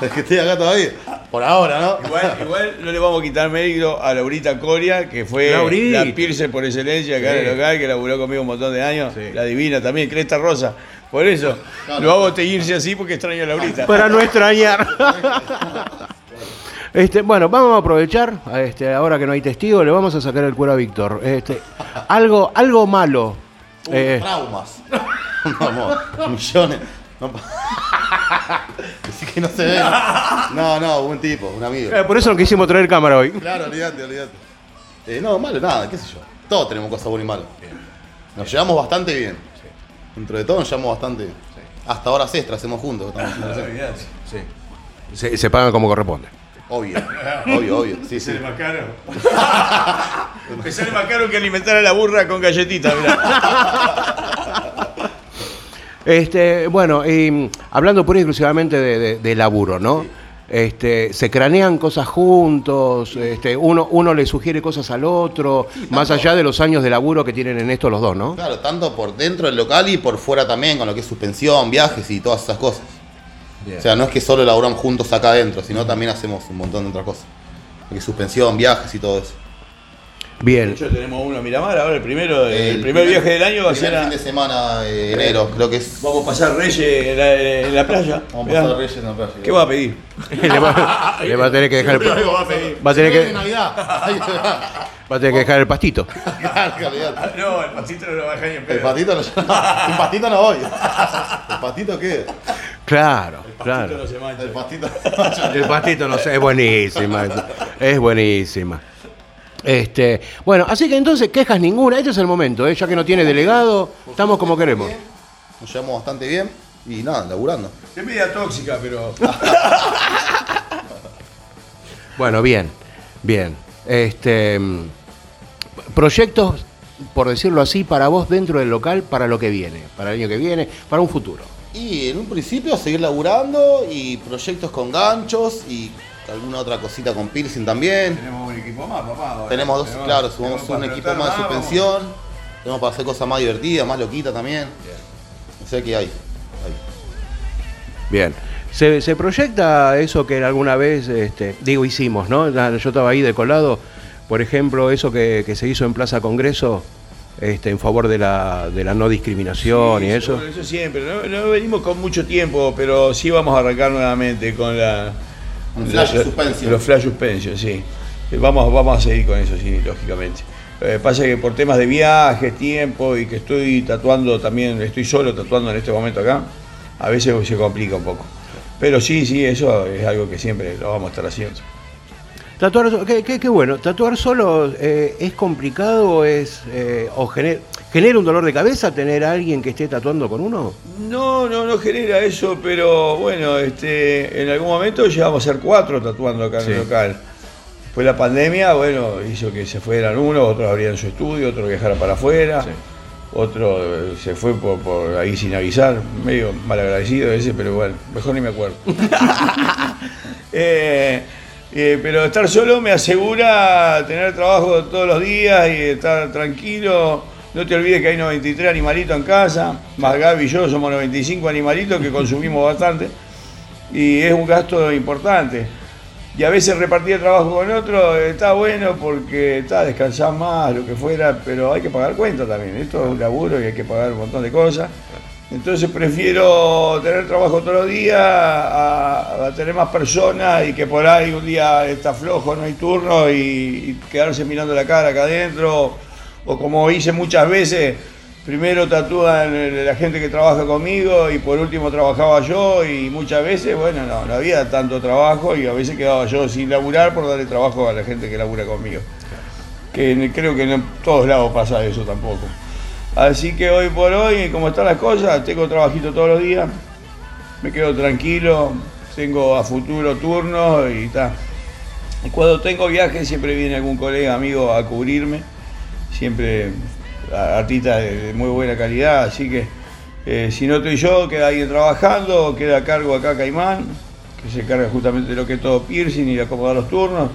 de que estoy acá todavía. Por ahora, ¿no? Igual, igual no le vamos a quitar mérito a Laurita Coria, que fue Laurita. la piercer por excelencia acá en Sí. el local, que laburó conmigo un montón de años. La divina también, Cresta Rosa. Por eso, lo hago teñirse así porque extraño a Laurita. Para no extrañar. Este, bueno, vamos a aprovechar, este, ahora que no hay testigo, le vamos a sacar el cuero a Víctor. Este, algo, algo malo. eh, Traumas. Vamos, millones. No, pa- Así que no se ve. No, no, buen tipo, un amigo. eh, por eso no quisimos traer cámara hoy. Claro, olvídate, olvídate. Eh, no, malo nada, qué sé yo. Todos tenemos cosas buenas y malas. Nos llevamos bastante bien. Dentro de todo nos llevamos bastante bien. Hasta horas extras hacemos juntos. estamos haciendo eso. Se, se pagan como corresponde. Obvio, obvio, obvio. Sí, sí. Sale más caro. Me sale más caro que alimentar a la burra con galletitas, mirá. Este, bueno, y, hablando pura y exclusivamente de, de- de laburo, ¿no? Este, se cranean cosas juntos, este, uno, uno le sugiere cosas al otro, más allá de los años de laburo que tienen en esto los dos, ¿no? Claro, tanto por dentro del local y por fuera también, con lo que es suspensión, viajes y todas esas cosas. O sea, no es que solo laburamos juntos acá adentro, sino también hacemos un montón de otras cosas. Lo que es suspensión, viajes y todo eso. Bien. De hecho, tenemos uno a Miramar, ahora el primero, el, primer viaje del año va a ser a, fin de semana, eh, enero, creo que es. Vamos a pasar Reyes en la, en la playa. Vamos a pasar Reyes en la playa. ¿Qué va a pedir? le, va, le va a tener que dejar el, va a pedir. va a tener Se que, se va. a tener que dejar el pastito. Olvidate. No, el pasito no lo va a dejar ni en El pedo. patito no, el patito no voy. ¿El patito qué? Claro, Pasito claro. no se mancha. El patito. El pastito, no sé, es buenísima. Es buenísima. Este, bueno, así que entonces quejas ninguna, este es el momento, ¿eh? ya que no tiene delegado, estamos como queremos. Nos llevamos bastante bien y nada, laburando. Es media tóxica, pero. Bueno, bien, bien. Este, proyectos por decirlo así, para vos dentro del local para lo que viene, para el año que viene, para un futuro? Y en un principio seguir laburando y proyectos con ganchos y alguna otra cosita con piercing también. Tenemos un equipo más, papá. ahora. Tenemos dos, Tenemos- claro, sumamos un equipo más de vamos. suspensión. Tenemos para hacer cosas más divertidas, más loquitas también. O sea que hay. Bien. ¿Se, se proyecta eso que alguna vez, este, digo, hicimos, ¿no? Yo estaba ahí de colado, por ejemplo, eso que, que se hizo en Plaza Congreso este, en favor de la, de la no discriminación y eso. Eso siempre, no, no venimos con mucho tiempo, pero sí vamos a arrancar nuevamente con la. Con flash la- suspension. Los flash suspension, sí. Eh, Vamos, vamos a seguir con eso, sí, lógicamente. Eh, pasa que por temas de viajes, tiempo y que estoy tatuando también, estoy solo tatuando en este momento acá, a veces se complica un poco. Pero sí, sí, eso es algo que siempre lo vamos a estar haciendo. Tatuar, qué, qué- qué bueno, tatuar solo eh, es complicado es eh, o gener- genera un dolor de cabeza tener a alguien que esté tatuando con uno. No, no, no genera eso, pero bueno, este, en algún momento llegamos a ser cuatro tatuando acá en Sí. el local. Después la pandemia, bueno, hizo que se fueran uno, otros abrían su estudio, otro viajara para afuera, otro eh, se fue por, por ahí sin avisar, medio malagradecido ese, pero bueno, mejor ni me acuerdo. Eh, eh, pero estar solo me asegura tener trabajo todos los días y estar tranquilo. No te olvides que hay 93 animalitos en casa, más Gaby y yo somos 95 animalitos que consumimos bastante y es un gasto importante. Y a veces repartir el trabajo con otro está bueno porque está descansar más, lo que fuera, pero hay que pagar cuentas también. Esto es un laburo y hay que pagar un montón de cosas. Entonces prefiero tener trabajo todos los días a, tener más personas y que por ahí un día está flojo, no hay turno y, quedarse mirando la cara acá adentro. O como hice muchas veces, primero tatúan la gente que trabaja conmigo y por último trabajaba yo y muchas veces, bueno, no, no había tanto trabajo y a veces quedaba yo sin laburar por darle trabajo a la gente que labura conmigo. Que creo que en todos lados pasa eso tampoco. Así que hoy por hoy, como están las cosas, tengo trabajito todos los días, me quedo tranquilo, tengo a futuro turnos y. Y cuando tengo viajes siempre viene algún colega, amigo a cubrirme, siempre artistas de, muy buena calidad, así que eh, si no estoy yo, queda alguien trabajando, queda a cargo acá Caimán, que se carga justamente de lo que es todo piercing y de acomodar los turnos.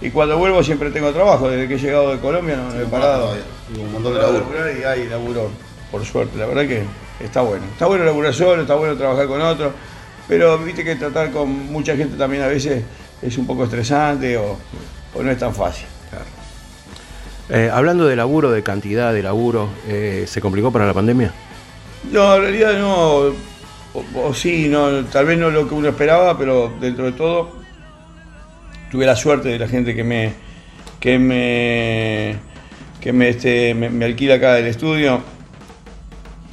Y cuando vuelvo siempre tengo trabajo, desde que he llegado de Colombia no, no he parado. Un montón de laburo. Y hay laburo, por suerte, la verdad que está bueno. Está bueno laburar solo, está bueno trabajar con otros, pero viste que tratar con mucha gente también a veces es un poco estresante o, o no es tan fácil. Eh, hablando de laburo, de cantidad de laburo, eh, ¿se complicó para la pandemia? No, en realidad no, o, o sí, no, tal vez no lo que uno esperaba, pero dentro de todo tuve la suerte de la gente que me que me que me, este, me, me alquila acá el estudio.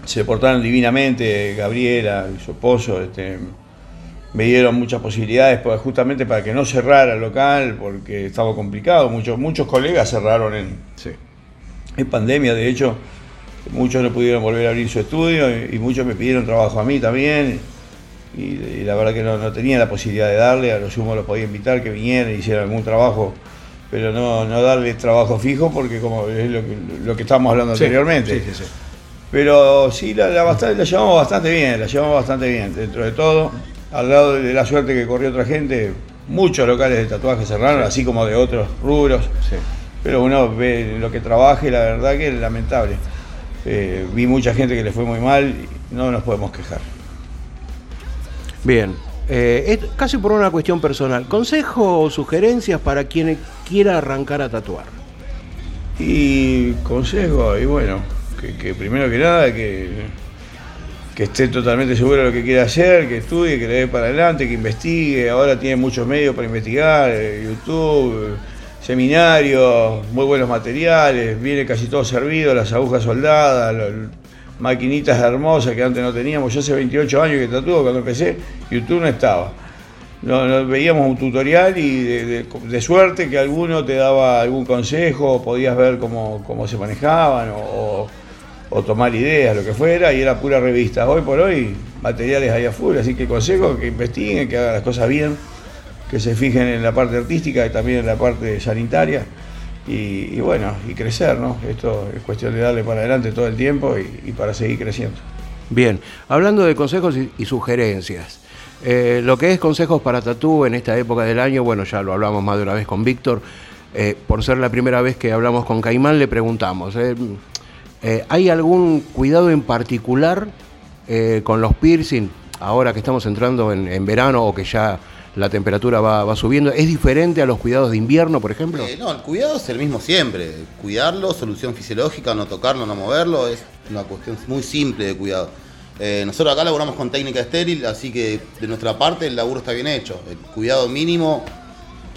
Se portaron divinamente, Gabriela y su esposo, este, me dieron muchas posibilidades pues, justamente para que no cerrara el local porque estaba complicado. Muchos, muchos colegas cerraron en, en pandemia, de hecho, muchos no pudieron volver a abrir su estudio y, y muchos me pidieron trabajo a mí también. Y, y la verdad que no, no tenía la posibilidad de darle, a lo sumo los podía invitar que vinieran y hicieran algún trabajo, pero no, no darle trabajo fijo porque como es lo que, lo que estábamos hablando Sí, anteriormente. sí, sí, sí. Pero sí, la, la, bastante- la llevamos bastante bien, la llevamos bastante bien, dentro de todo. Al lado de la suerte que corrió otra gente, muchos locales de tatuaje cerraron, Sí. así como de otros rubros. Pero uno ve lo que trabaja y la verdad que es lamentable. Eh, vi mucha gente que le fue muy mal y no nos podemos quejar. Bien, eh, es casi por una cuestión personal. ¿Consejo o sugerencias para quien quiera arrancar a tatuar? Y consejo, y bueno, que, que primero que nada, que, que esté totalmente seguro de lo que quiere hacer, que estudie, que le dé para adelante, que investigue. Ahora tiene muchos medios para investigar, eh, YouTube, seminarios, muy buenos materiales, viene casi todo servido, las agujas soldadas, maquinitas hermosas que antes no teníamos. Yo hace 28 años que tatúo, cuando empecé, YouTube no estaba. No, veíamos un tutorial y de, suerte que alguno te daba algún consejo, podías ver cómo, cómo se manejaban o, tomar ideas, lo que fuera, y era pura revista. Hoy por hoy, materiales hay a full, así que consejo que investiguen, que hagan las cosas bien, que se fijen en la parte artística y también en la parte sanitaria, y, bueno, y crecer, ¿no? Esto es cuestión de darle para adelante todo el tiempo y, para seguir creciendo. Bien, hablando de consejos y, sugerencias, eh, lo que es consejos para Tatú en esta época del año, bueno, ya lo hablamos más de una vez con Víctor, eh, por ser la primera vez que hablamos con Caimán, le preguntamos, eh, ¿hay algún cuidado en particular con los piercing ahora que estamos entrando en, en verano o que ya la temperatura va, va subiendo? ¿Es diferente a los cuidados de invierno, por ejemplo? Eh, no, el cuidado es el mismo siempre. Cuidarlo, solución fisiológica, no tocarlo, no moverlo, es una cuestión muy simple de cuidado. Eh, nosotros acá laburamos con técnica estéril, así que de nuestra parte el laburo está bien hecho. El cuidado mínimo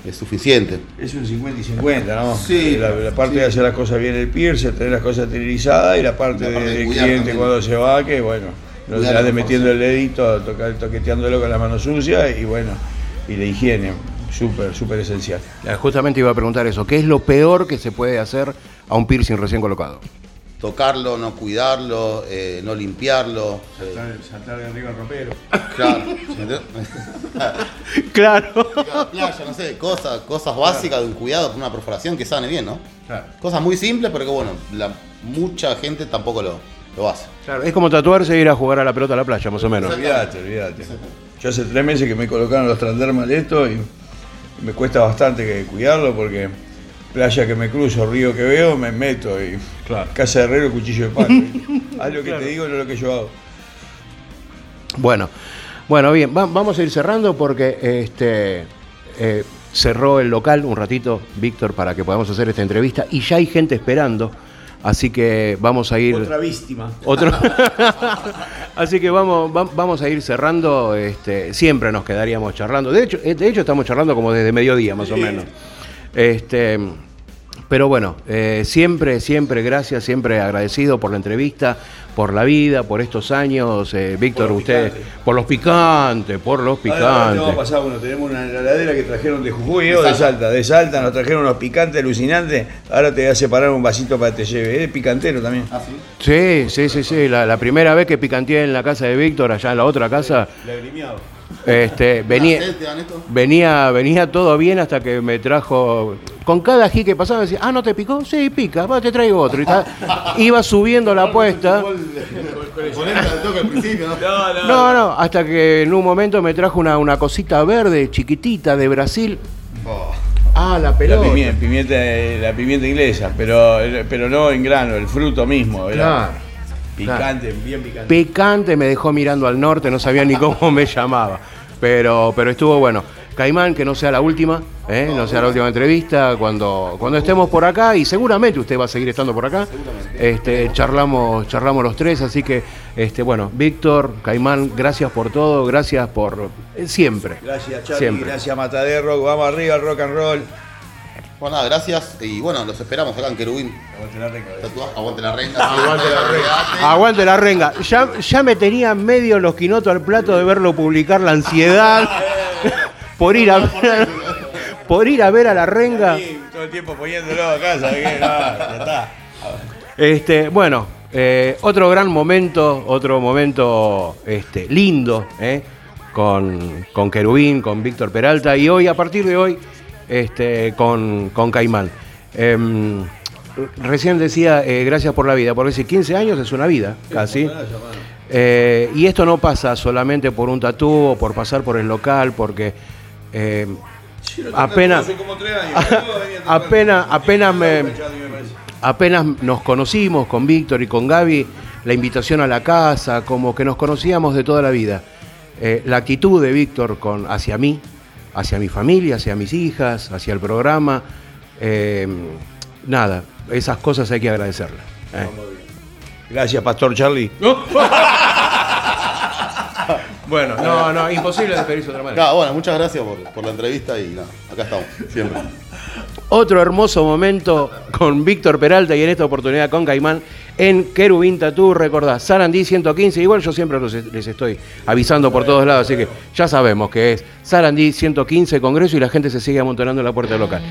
es suficiente. Es un 50 y 50, ¿no? Sí, La, la parte sí. de hacer las cosas bien el piercer, tener las cosas esterilizadas y la parte, La parte de del cliente también. cuando se va, que bueno, no se la metiendo el dedito, tocar, toqueteándolo con la mano sucia y bueno, y la higiene, súper, súper esencial. Eh, Justamente iba a preguntar eso, ¿qué es lo peor que se puede hacer a un piercing recién colocado? Tocarlo, no cuidarlo, eh, no limpiarlo. eh, Saltar de arriba al ropero. claro. claro. Playa, no sé, cosas, cosas básicas de un cuidado con una perforación que sane bien, ¿no? Cosas muy simples, pero que bueno, la, mucha gente tampoco lo, lo hace. Claro, es como tatuarse e ir a jugar a la pelota a la playa, más o menos. Olvídate, olvídate. Yo hace tres meses que me colocaron los transdermal esto y me cuesta bastante que cuidarlo porque playa que me cruzo, río que veo, me meto y casa de herrero, cuchillo de palo. Haz lo que te digo, no lo que yo hago. Bueno, bueno, bien, va- vamos a ir cerrando porque este eh, cerró el local un ratito, Víctor, para que podamos hacer esta entrevista y ya hay gente esperando, así que vamos a ir. Otra víctima. Otro. Así que vamos, va- vamos a ir cerrando. Este, siempre nos quedaríamos charlando. De hecho, eh, de hecho estamos charlando como desde mediodía, más o menos. Este, pero bueno, eh, siempre, siempre gracias, siempre agradecido por la entrevista, por la vida, por estos años. Eh, Víctor, usted, picantes. por los picantes, por los Ahora picantes. pasar uno, tenemos una heladera que trajeron de Jujuy o de Salta. De Salta nos trajeron unos picantes alucinantes. Ahora te voy a separar un vasito para que te lleve. Es picantero también. Sí, sí, sí, sí. La, la primera vez que picanteé en la casa de Víctor, allá en la otra casa, Lagrimiado. Este, venía, venía, venía todo bien hasta que me trajo. Con cada ají que pasaba decía, ah, ¿no te picó? Sí, pica, va, te traigo otro. Y iba subiendo la apuesta. ¿no? No, no, hasta que en un momento me trajo una, una cosita verde, chiquitita, de Brasil. Ah, la La pelota. pimienta, pimienta, la pimienta inglesa, pero, pero no en grano, el fruto mismo. era Claro. Picante, bien picante. Picante, me dejó mirando al norte, no sabía ni cómo me llamaba. Pero, pero estuvo bueno. Caimán, que no sea la última, ¿eh? no sea la última entrevista, cuando, cuando estemos por acá, y seguramente usted va a seguir estando por acá, este, charlamos, charlamos los tres, así que, este, bueno, Víctor, Caimán, gracias por todo, gracias por eh, siempre. Gracias, Charlie. Siempre. Gracias, Mataderro. Vamos arriba al rock and roll. Bueno, nada, gracias. Y bueno, los esperamos acá en Querubín. Aguante la renga. Tatuaje, aguante la renga. Aguante la renga. Aguante la renga. Ya, ya me tenía medio los quinotos al plato de verlo publicar la ansiedad por ir a ver, por ir a ver a la renga. Sí, todo el tiempo poniéndolo acá, ¿sabes qué? No, ya está. Este, bueno, eh, otro gran momento, otro momento este, lindo, ¿eh? con, con Querubín, con Víctor Peralta y hoy, a partir de hoy, este, con, con Caimán. Em, recién decía, eh, gracias por la vida, porque si 15 años es una vida, casi. Eh, y esto no pasa solamente por un tatú o por pasar por el local, porque apenas, apenas, apenas me, apenas nos conocimos con Víctor y con Gaby, la invitación a la casa, como que nos conocíamos de toda la vida. Eh, la actitud de Víctor con, hacia mí, hacia mi familia, hacia mis hijas, hacia el programa, eh, nada, esas cosas hay que agradecerlas. eh. Gracias, Pastor Charlie. Bueno, no, no, imposible despedirse de otra manera. Nada, bueno, muchas gracias por, por la entrevista y nada, acá estamos, siempre. Otro hermoso momento con Víctor Peralta y en esta oportunidad con Caimán en Querubín Tatú. Recordá, Sarandí 115. Igual yo siempre los- les estoy avisando por todos lados, así que ya sabemos que es Sarandí 115 Congreso y la gente se sigue amontonando en la puerta local.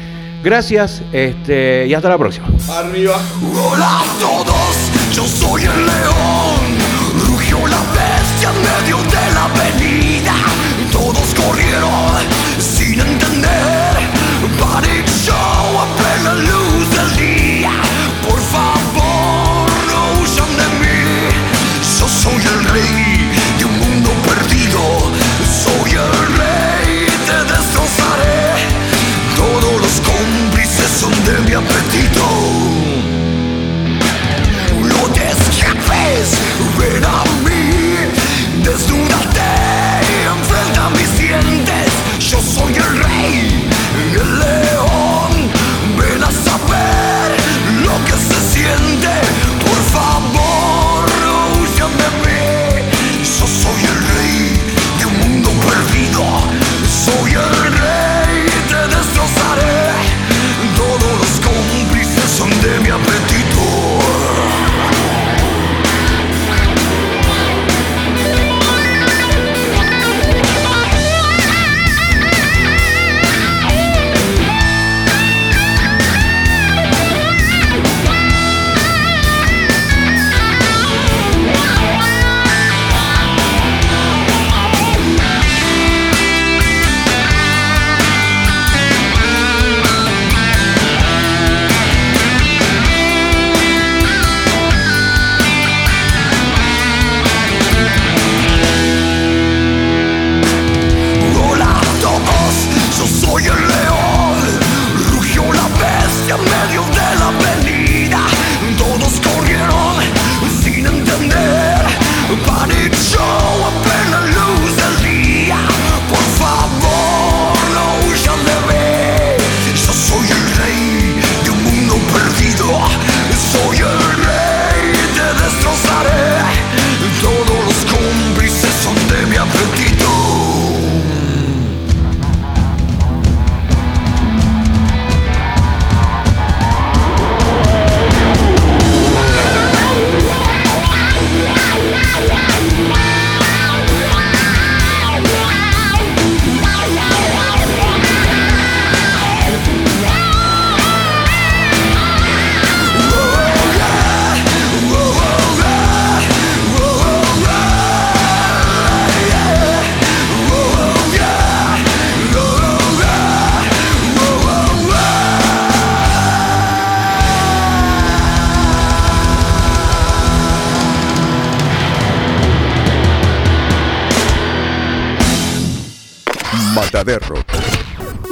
Gracias este, y hasta la próxima. Arriba. Hola todos, yo soy el león. Soy el león. Rugió la bestia en medio de la avenida. Todos corrieron sin entender. Panic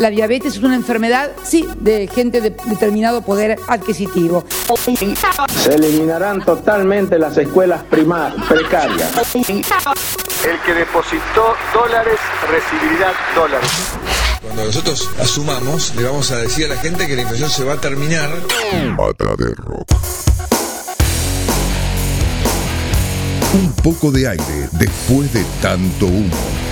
La diabetes es una enfermedad, sí, de gente de determinado poder adquisitivo. Se eliminarán totalmente las escuelas primarias precarias. El que depositó dólares recibirá dólares. Cuando nosotros asumamos, le vamos a decir a la gente que la inflación se va a terminar. Un poco de aire después de tanto humo.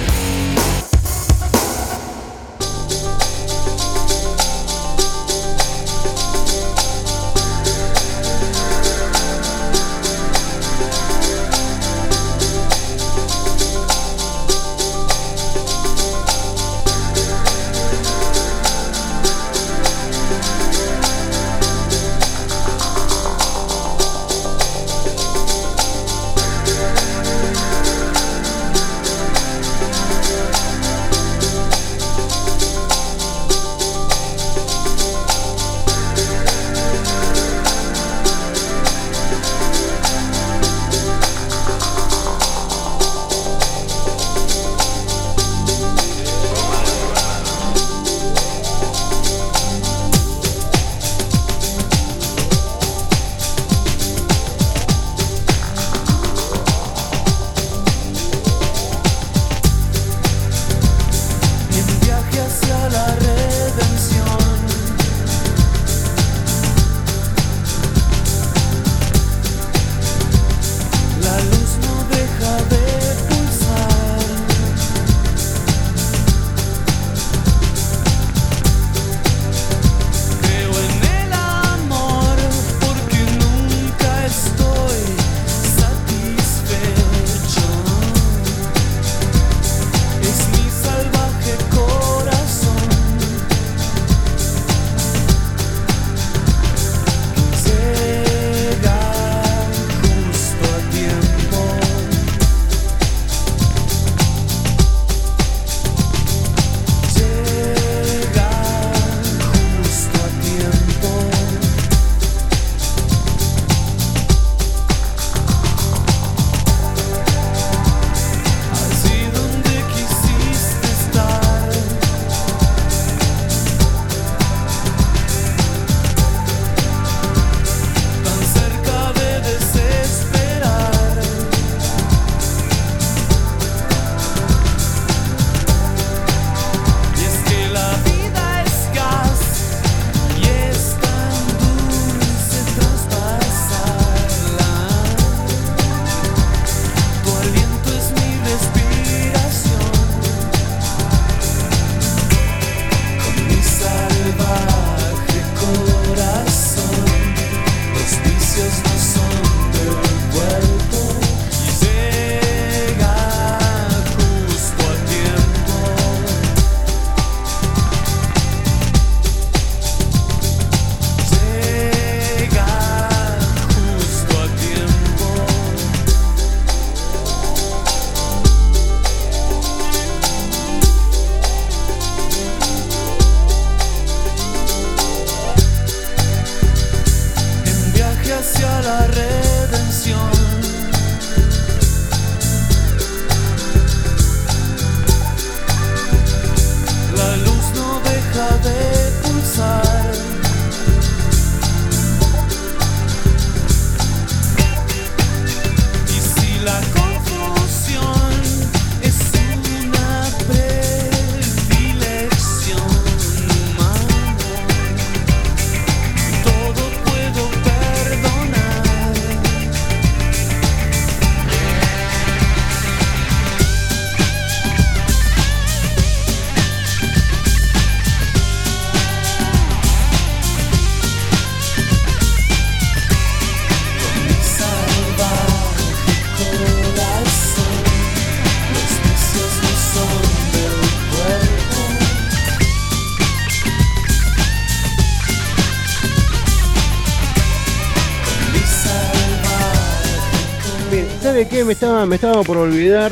Me estaba, me estaba por olvidar,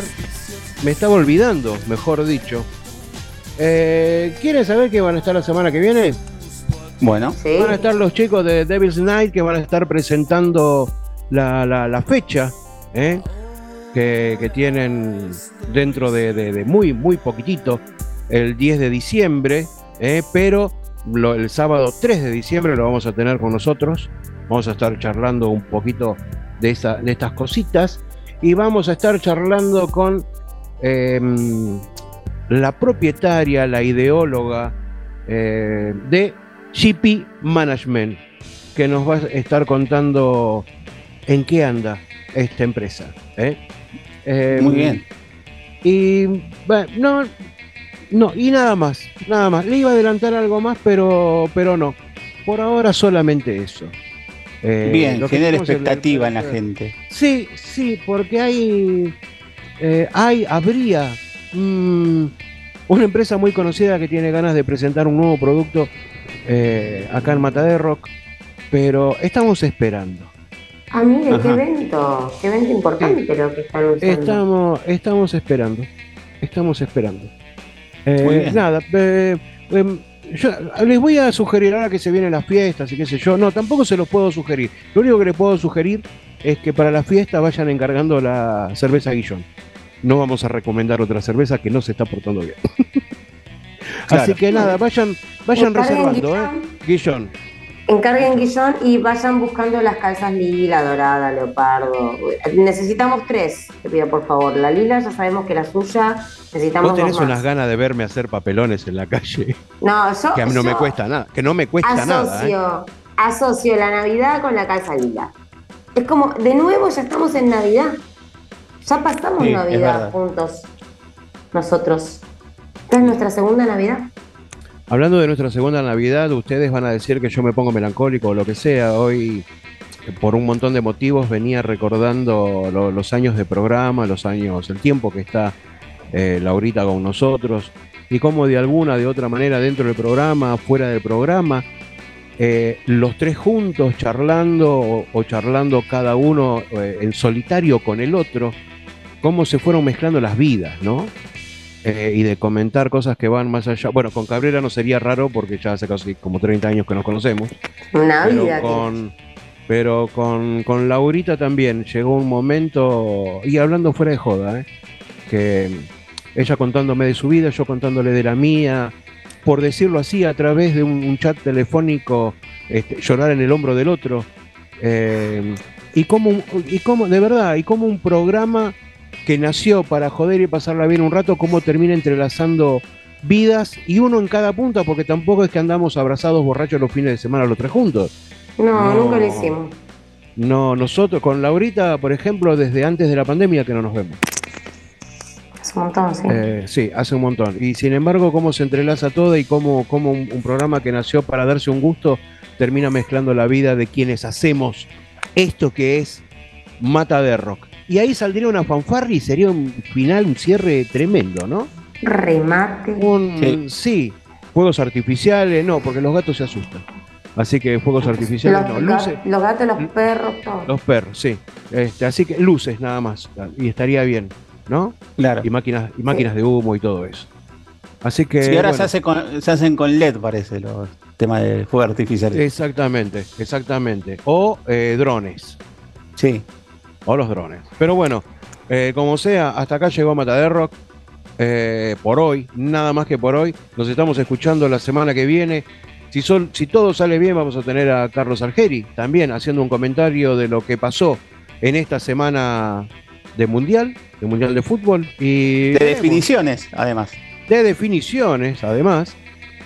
me estaba olvidando, mejor dicho. Eh, ¿Quieren saber qué van a estar la semana que viene? Bueno. Van a estar los chicos de Devil's Night que van a estar presentando la, la- la fecha ¿eh? que, que tienen dentro de, de- de muy, muy poquitito, el 10 de diciembre, ¿eh? pero lo- el sábado 3 de diciembre lo vamos a tener con nosotros. Vamos a estar charlando un poquito de, esa- de estas cositas y vamos a estar charlando con em, la propietaria, la ideóloga eh, de GP Management, que nos va a estar contando en qué anda esta empresa. ¿eh? Em, Muy bien. Y bueno, no, no, y nada más, nada más. Le iba a adelantar algo más, pero, pero no. Por ahora solamente eso. Eh, Bien, genera expectativa en la gente. Sí, sí, porque hay, eh, hay, habría mm, una empresa muy conocida que tiene ganas de presentar un nuevo producto eh, acá en Mata de Rock, pero estamos esperando. Amiga, qué Ajá. evento, qué evento importante lo que están usando. Estamos, estamos esperando, estamos esperando. Eh, nada, eh, em, yo les voy a sugerir ahora que se vienen las fiestas y qué sé yo. No, tampoco se los puedo sugerir. Lo único que les puedo sugerir es que para la fiesta vayan encargando la cerveza Guillón. No vamos a recomendar otra cerveza que no se está portando bien. Claro. Así que nada, vayan, vayan reservando, ¿eh? Guillón. Encarguen guillón y vayan buscando las calzas lila, dorada, leopardo. Necesitamos tres, te pido por favor. La lila ya sabemos que la suya, necesitamos Vos tenés dos más. unas ganas de verme hacer papelones en la calle. No, yo, Que a mí no me cuesta nada. Que no me cuesta nada. ¿eh? asocio, la Navidad con la calza lila. Es como, de nuevo ya estamos en Navidad. Ya pasamos Sí, Navidad juntos. Nosotros. Esta es nuestra segunda Navidad. Hablando de nuestra segunda Navidad, ustedes van a decir que yo me pongo melancólico o lo que sea. Hoy, por un montón de motivos, venía recordando lo- los años de programa, los años, el tiempo que está eh, Laurita con nosotros y cómo de alguna, de otra manera, dentro del programa, fuera del programa, eh, los tres juntos charlando o, o charlando cada uno eh, en solitario con el otro, cómo se fueron mezclando las vidas, ¿no? Eh, y de comentar cosas que van más allá. Bueno, con Cabrera no sería raro porque ya hace casi como 30 años que nos conocemos. Una pero vida. con, pero con, con Laurita también llegó un momento, y hablando fuera de joda, ¿eh? que ella contándome de su vida, yo contándole de la mía, por decirlo así, a través de un, un chat telefónico, este, llorar en el hombro del otro. eh, y como, y como, de verdad, y como un programa que nació para joder y pasarla bien un rato, cómo termina entrelazando vidas y uno en cada punta, porque tampoco es que andamos abrazados borrachos los fines de semana los tres juntos. No, No. nunca lo hicimos. No, nosotros con Laurita, por ejemplo, desde antes de la pandemia que no nos vemos. Es un montón, sí. Eh, sí, hace un montón. Y sin embargo, cómo se entrelaza todo y cómo, cómo un, un programa que nació para darse un gusto termina mezclando la vida de quienes hacemos esto que es Mata de Rock. Y ahí saldría una fanfarria y sería un final, un cierre tremendo, ¿no? Remate. Un, sí. fuegos artificiales, no, porque los gatos se asustan. Así que fuegos artificiales, Los, no, luces, los gatos, los perros, todo. los perros, sí. Este, así que luces nada más. Y estaría bien, ¿no? Claro. Y máquinas, y máquinas de humo y todo eso. Así que. Sí, ahora bueno, se, hace con- se hacen con LED, parece, los temas de fuego artificial. Exactamente, exactamente. O eh, drones. Sí. O los drones. Pero bueno, eh, como sea, hasta acá llegó Mata de Rock. eh, por hoy, nada más que por hoy. Nos estamos escuchando la semana que viene. Si, son, si todo sale bien, vamos a tener a Carlos Algeri también haciendo un comentario de lo que pasó en esta semana de Mundial, de Mundial de Fútbol. Y De definiciones, además. de definiciones, además.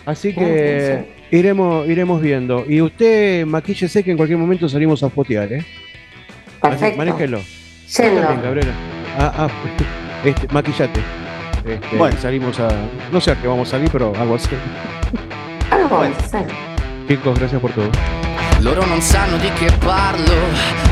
Así que iremos, iremos viendo. Y usted maquíllese que en cualquier momento salimos a fotear, ¿eh? Perfecto. manéjelo. Yendo. También, Cabrera. Ah, ah, este, maquillate. Este, Bueno. Salimos a. No sé a qué vamos a salir, pero algo así. Algo vamos a hacer. Chicos, gracias por todo. Loro non sanno di che parlo,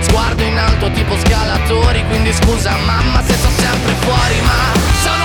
Sguardo in alto tipo scalatori Quindi scusa mamma se sto sempre fuori Ma sono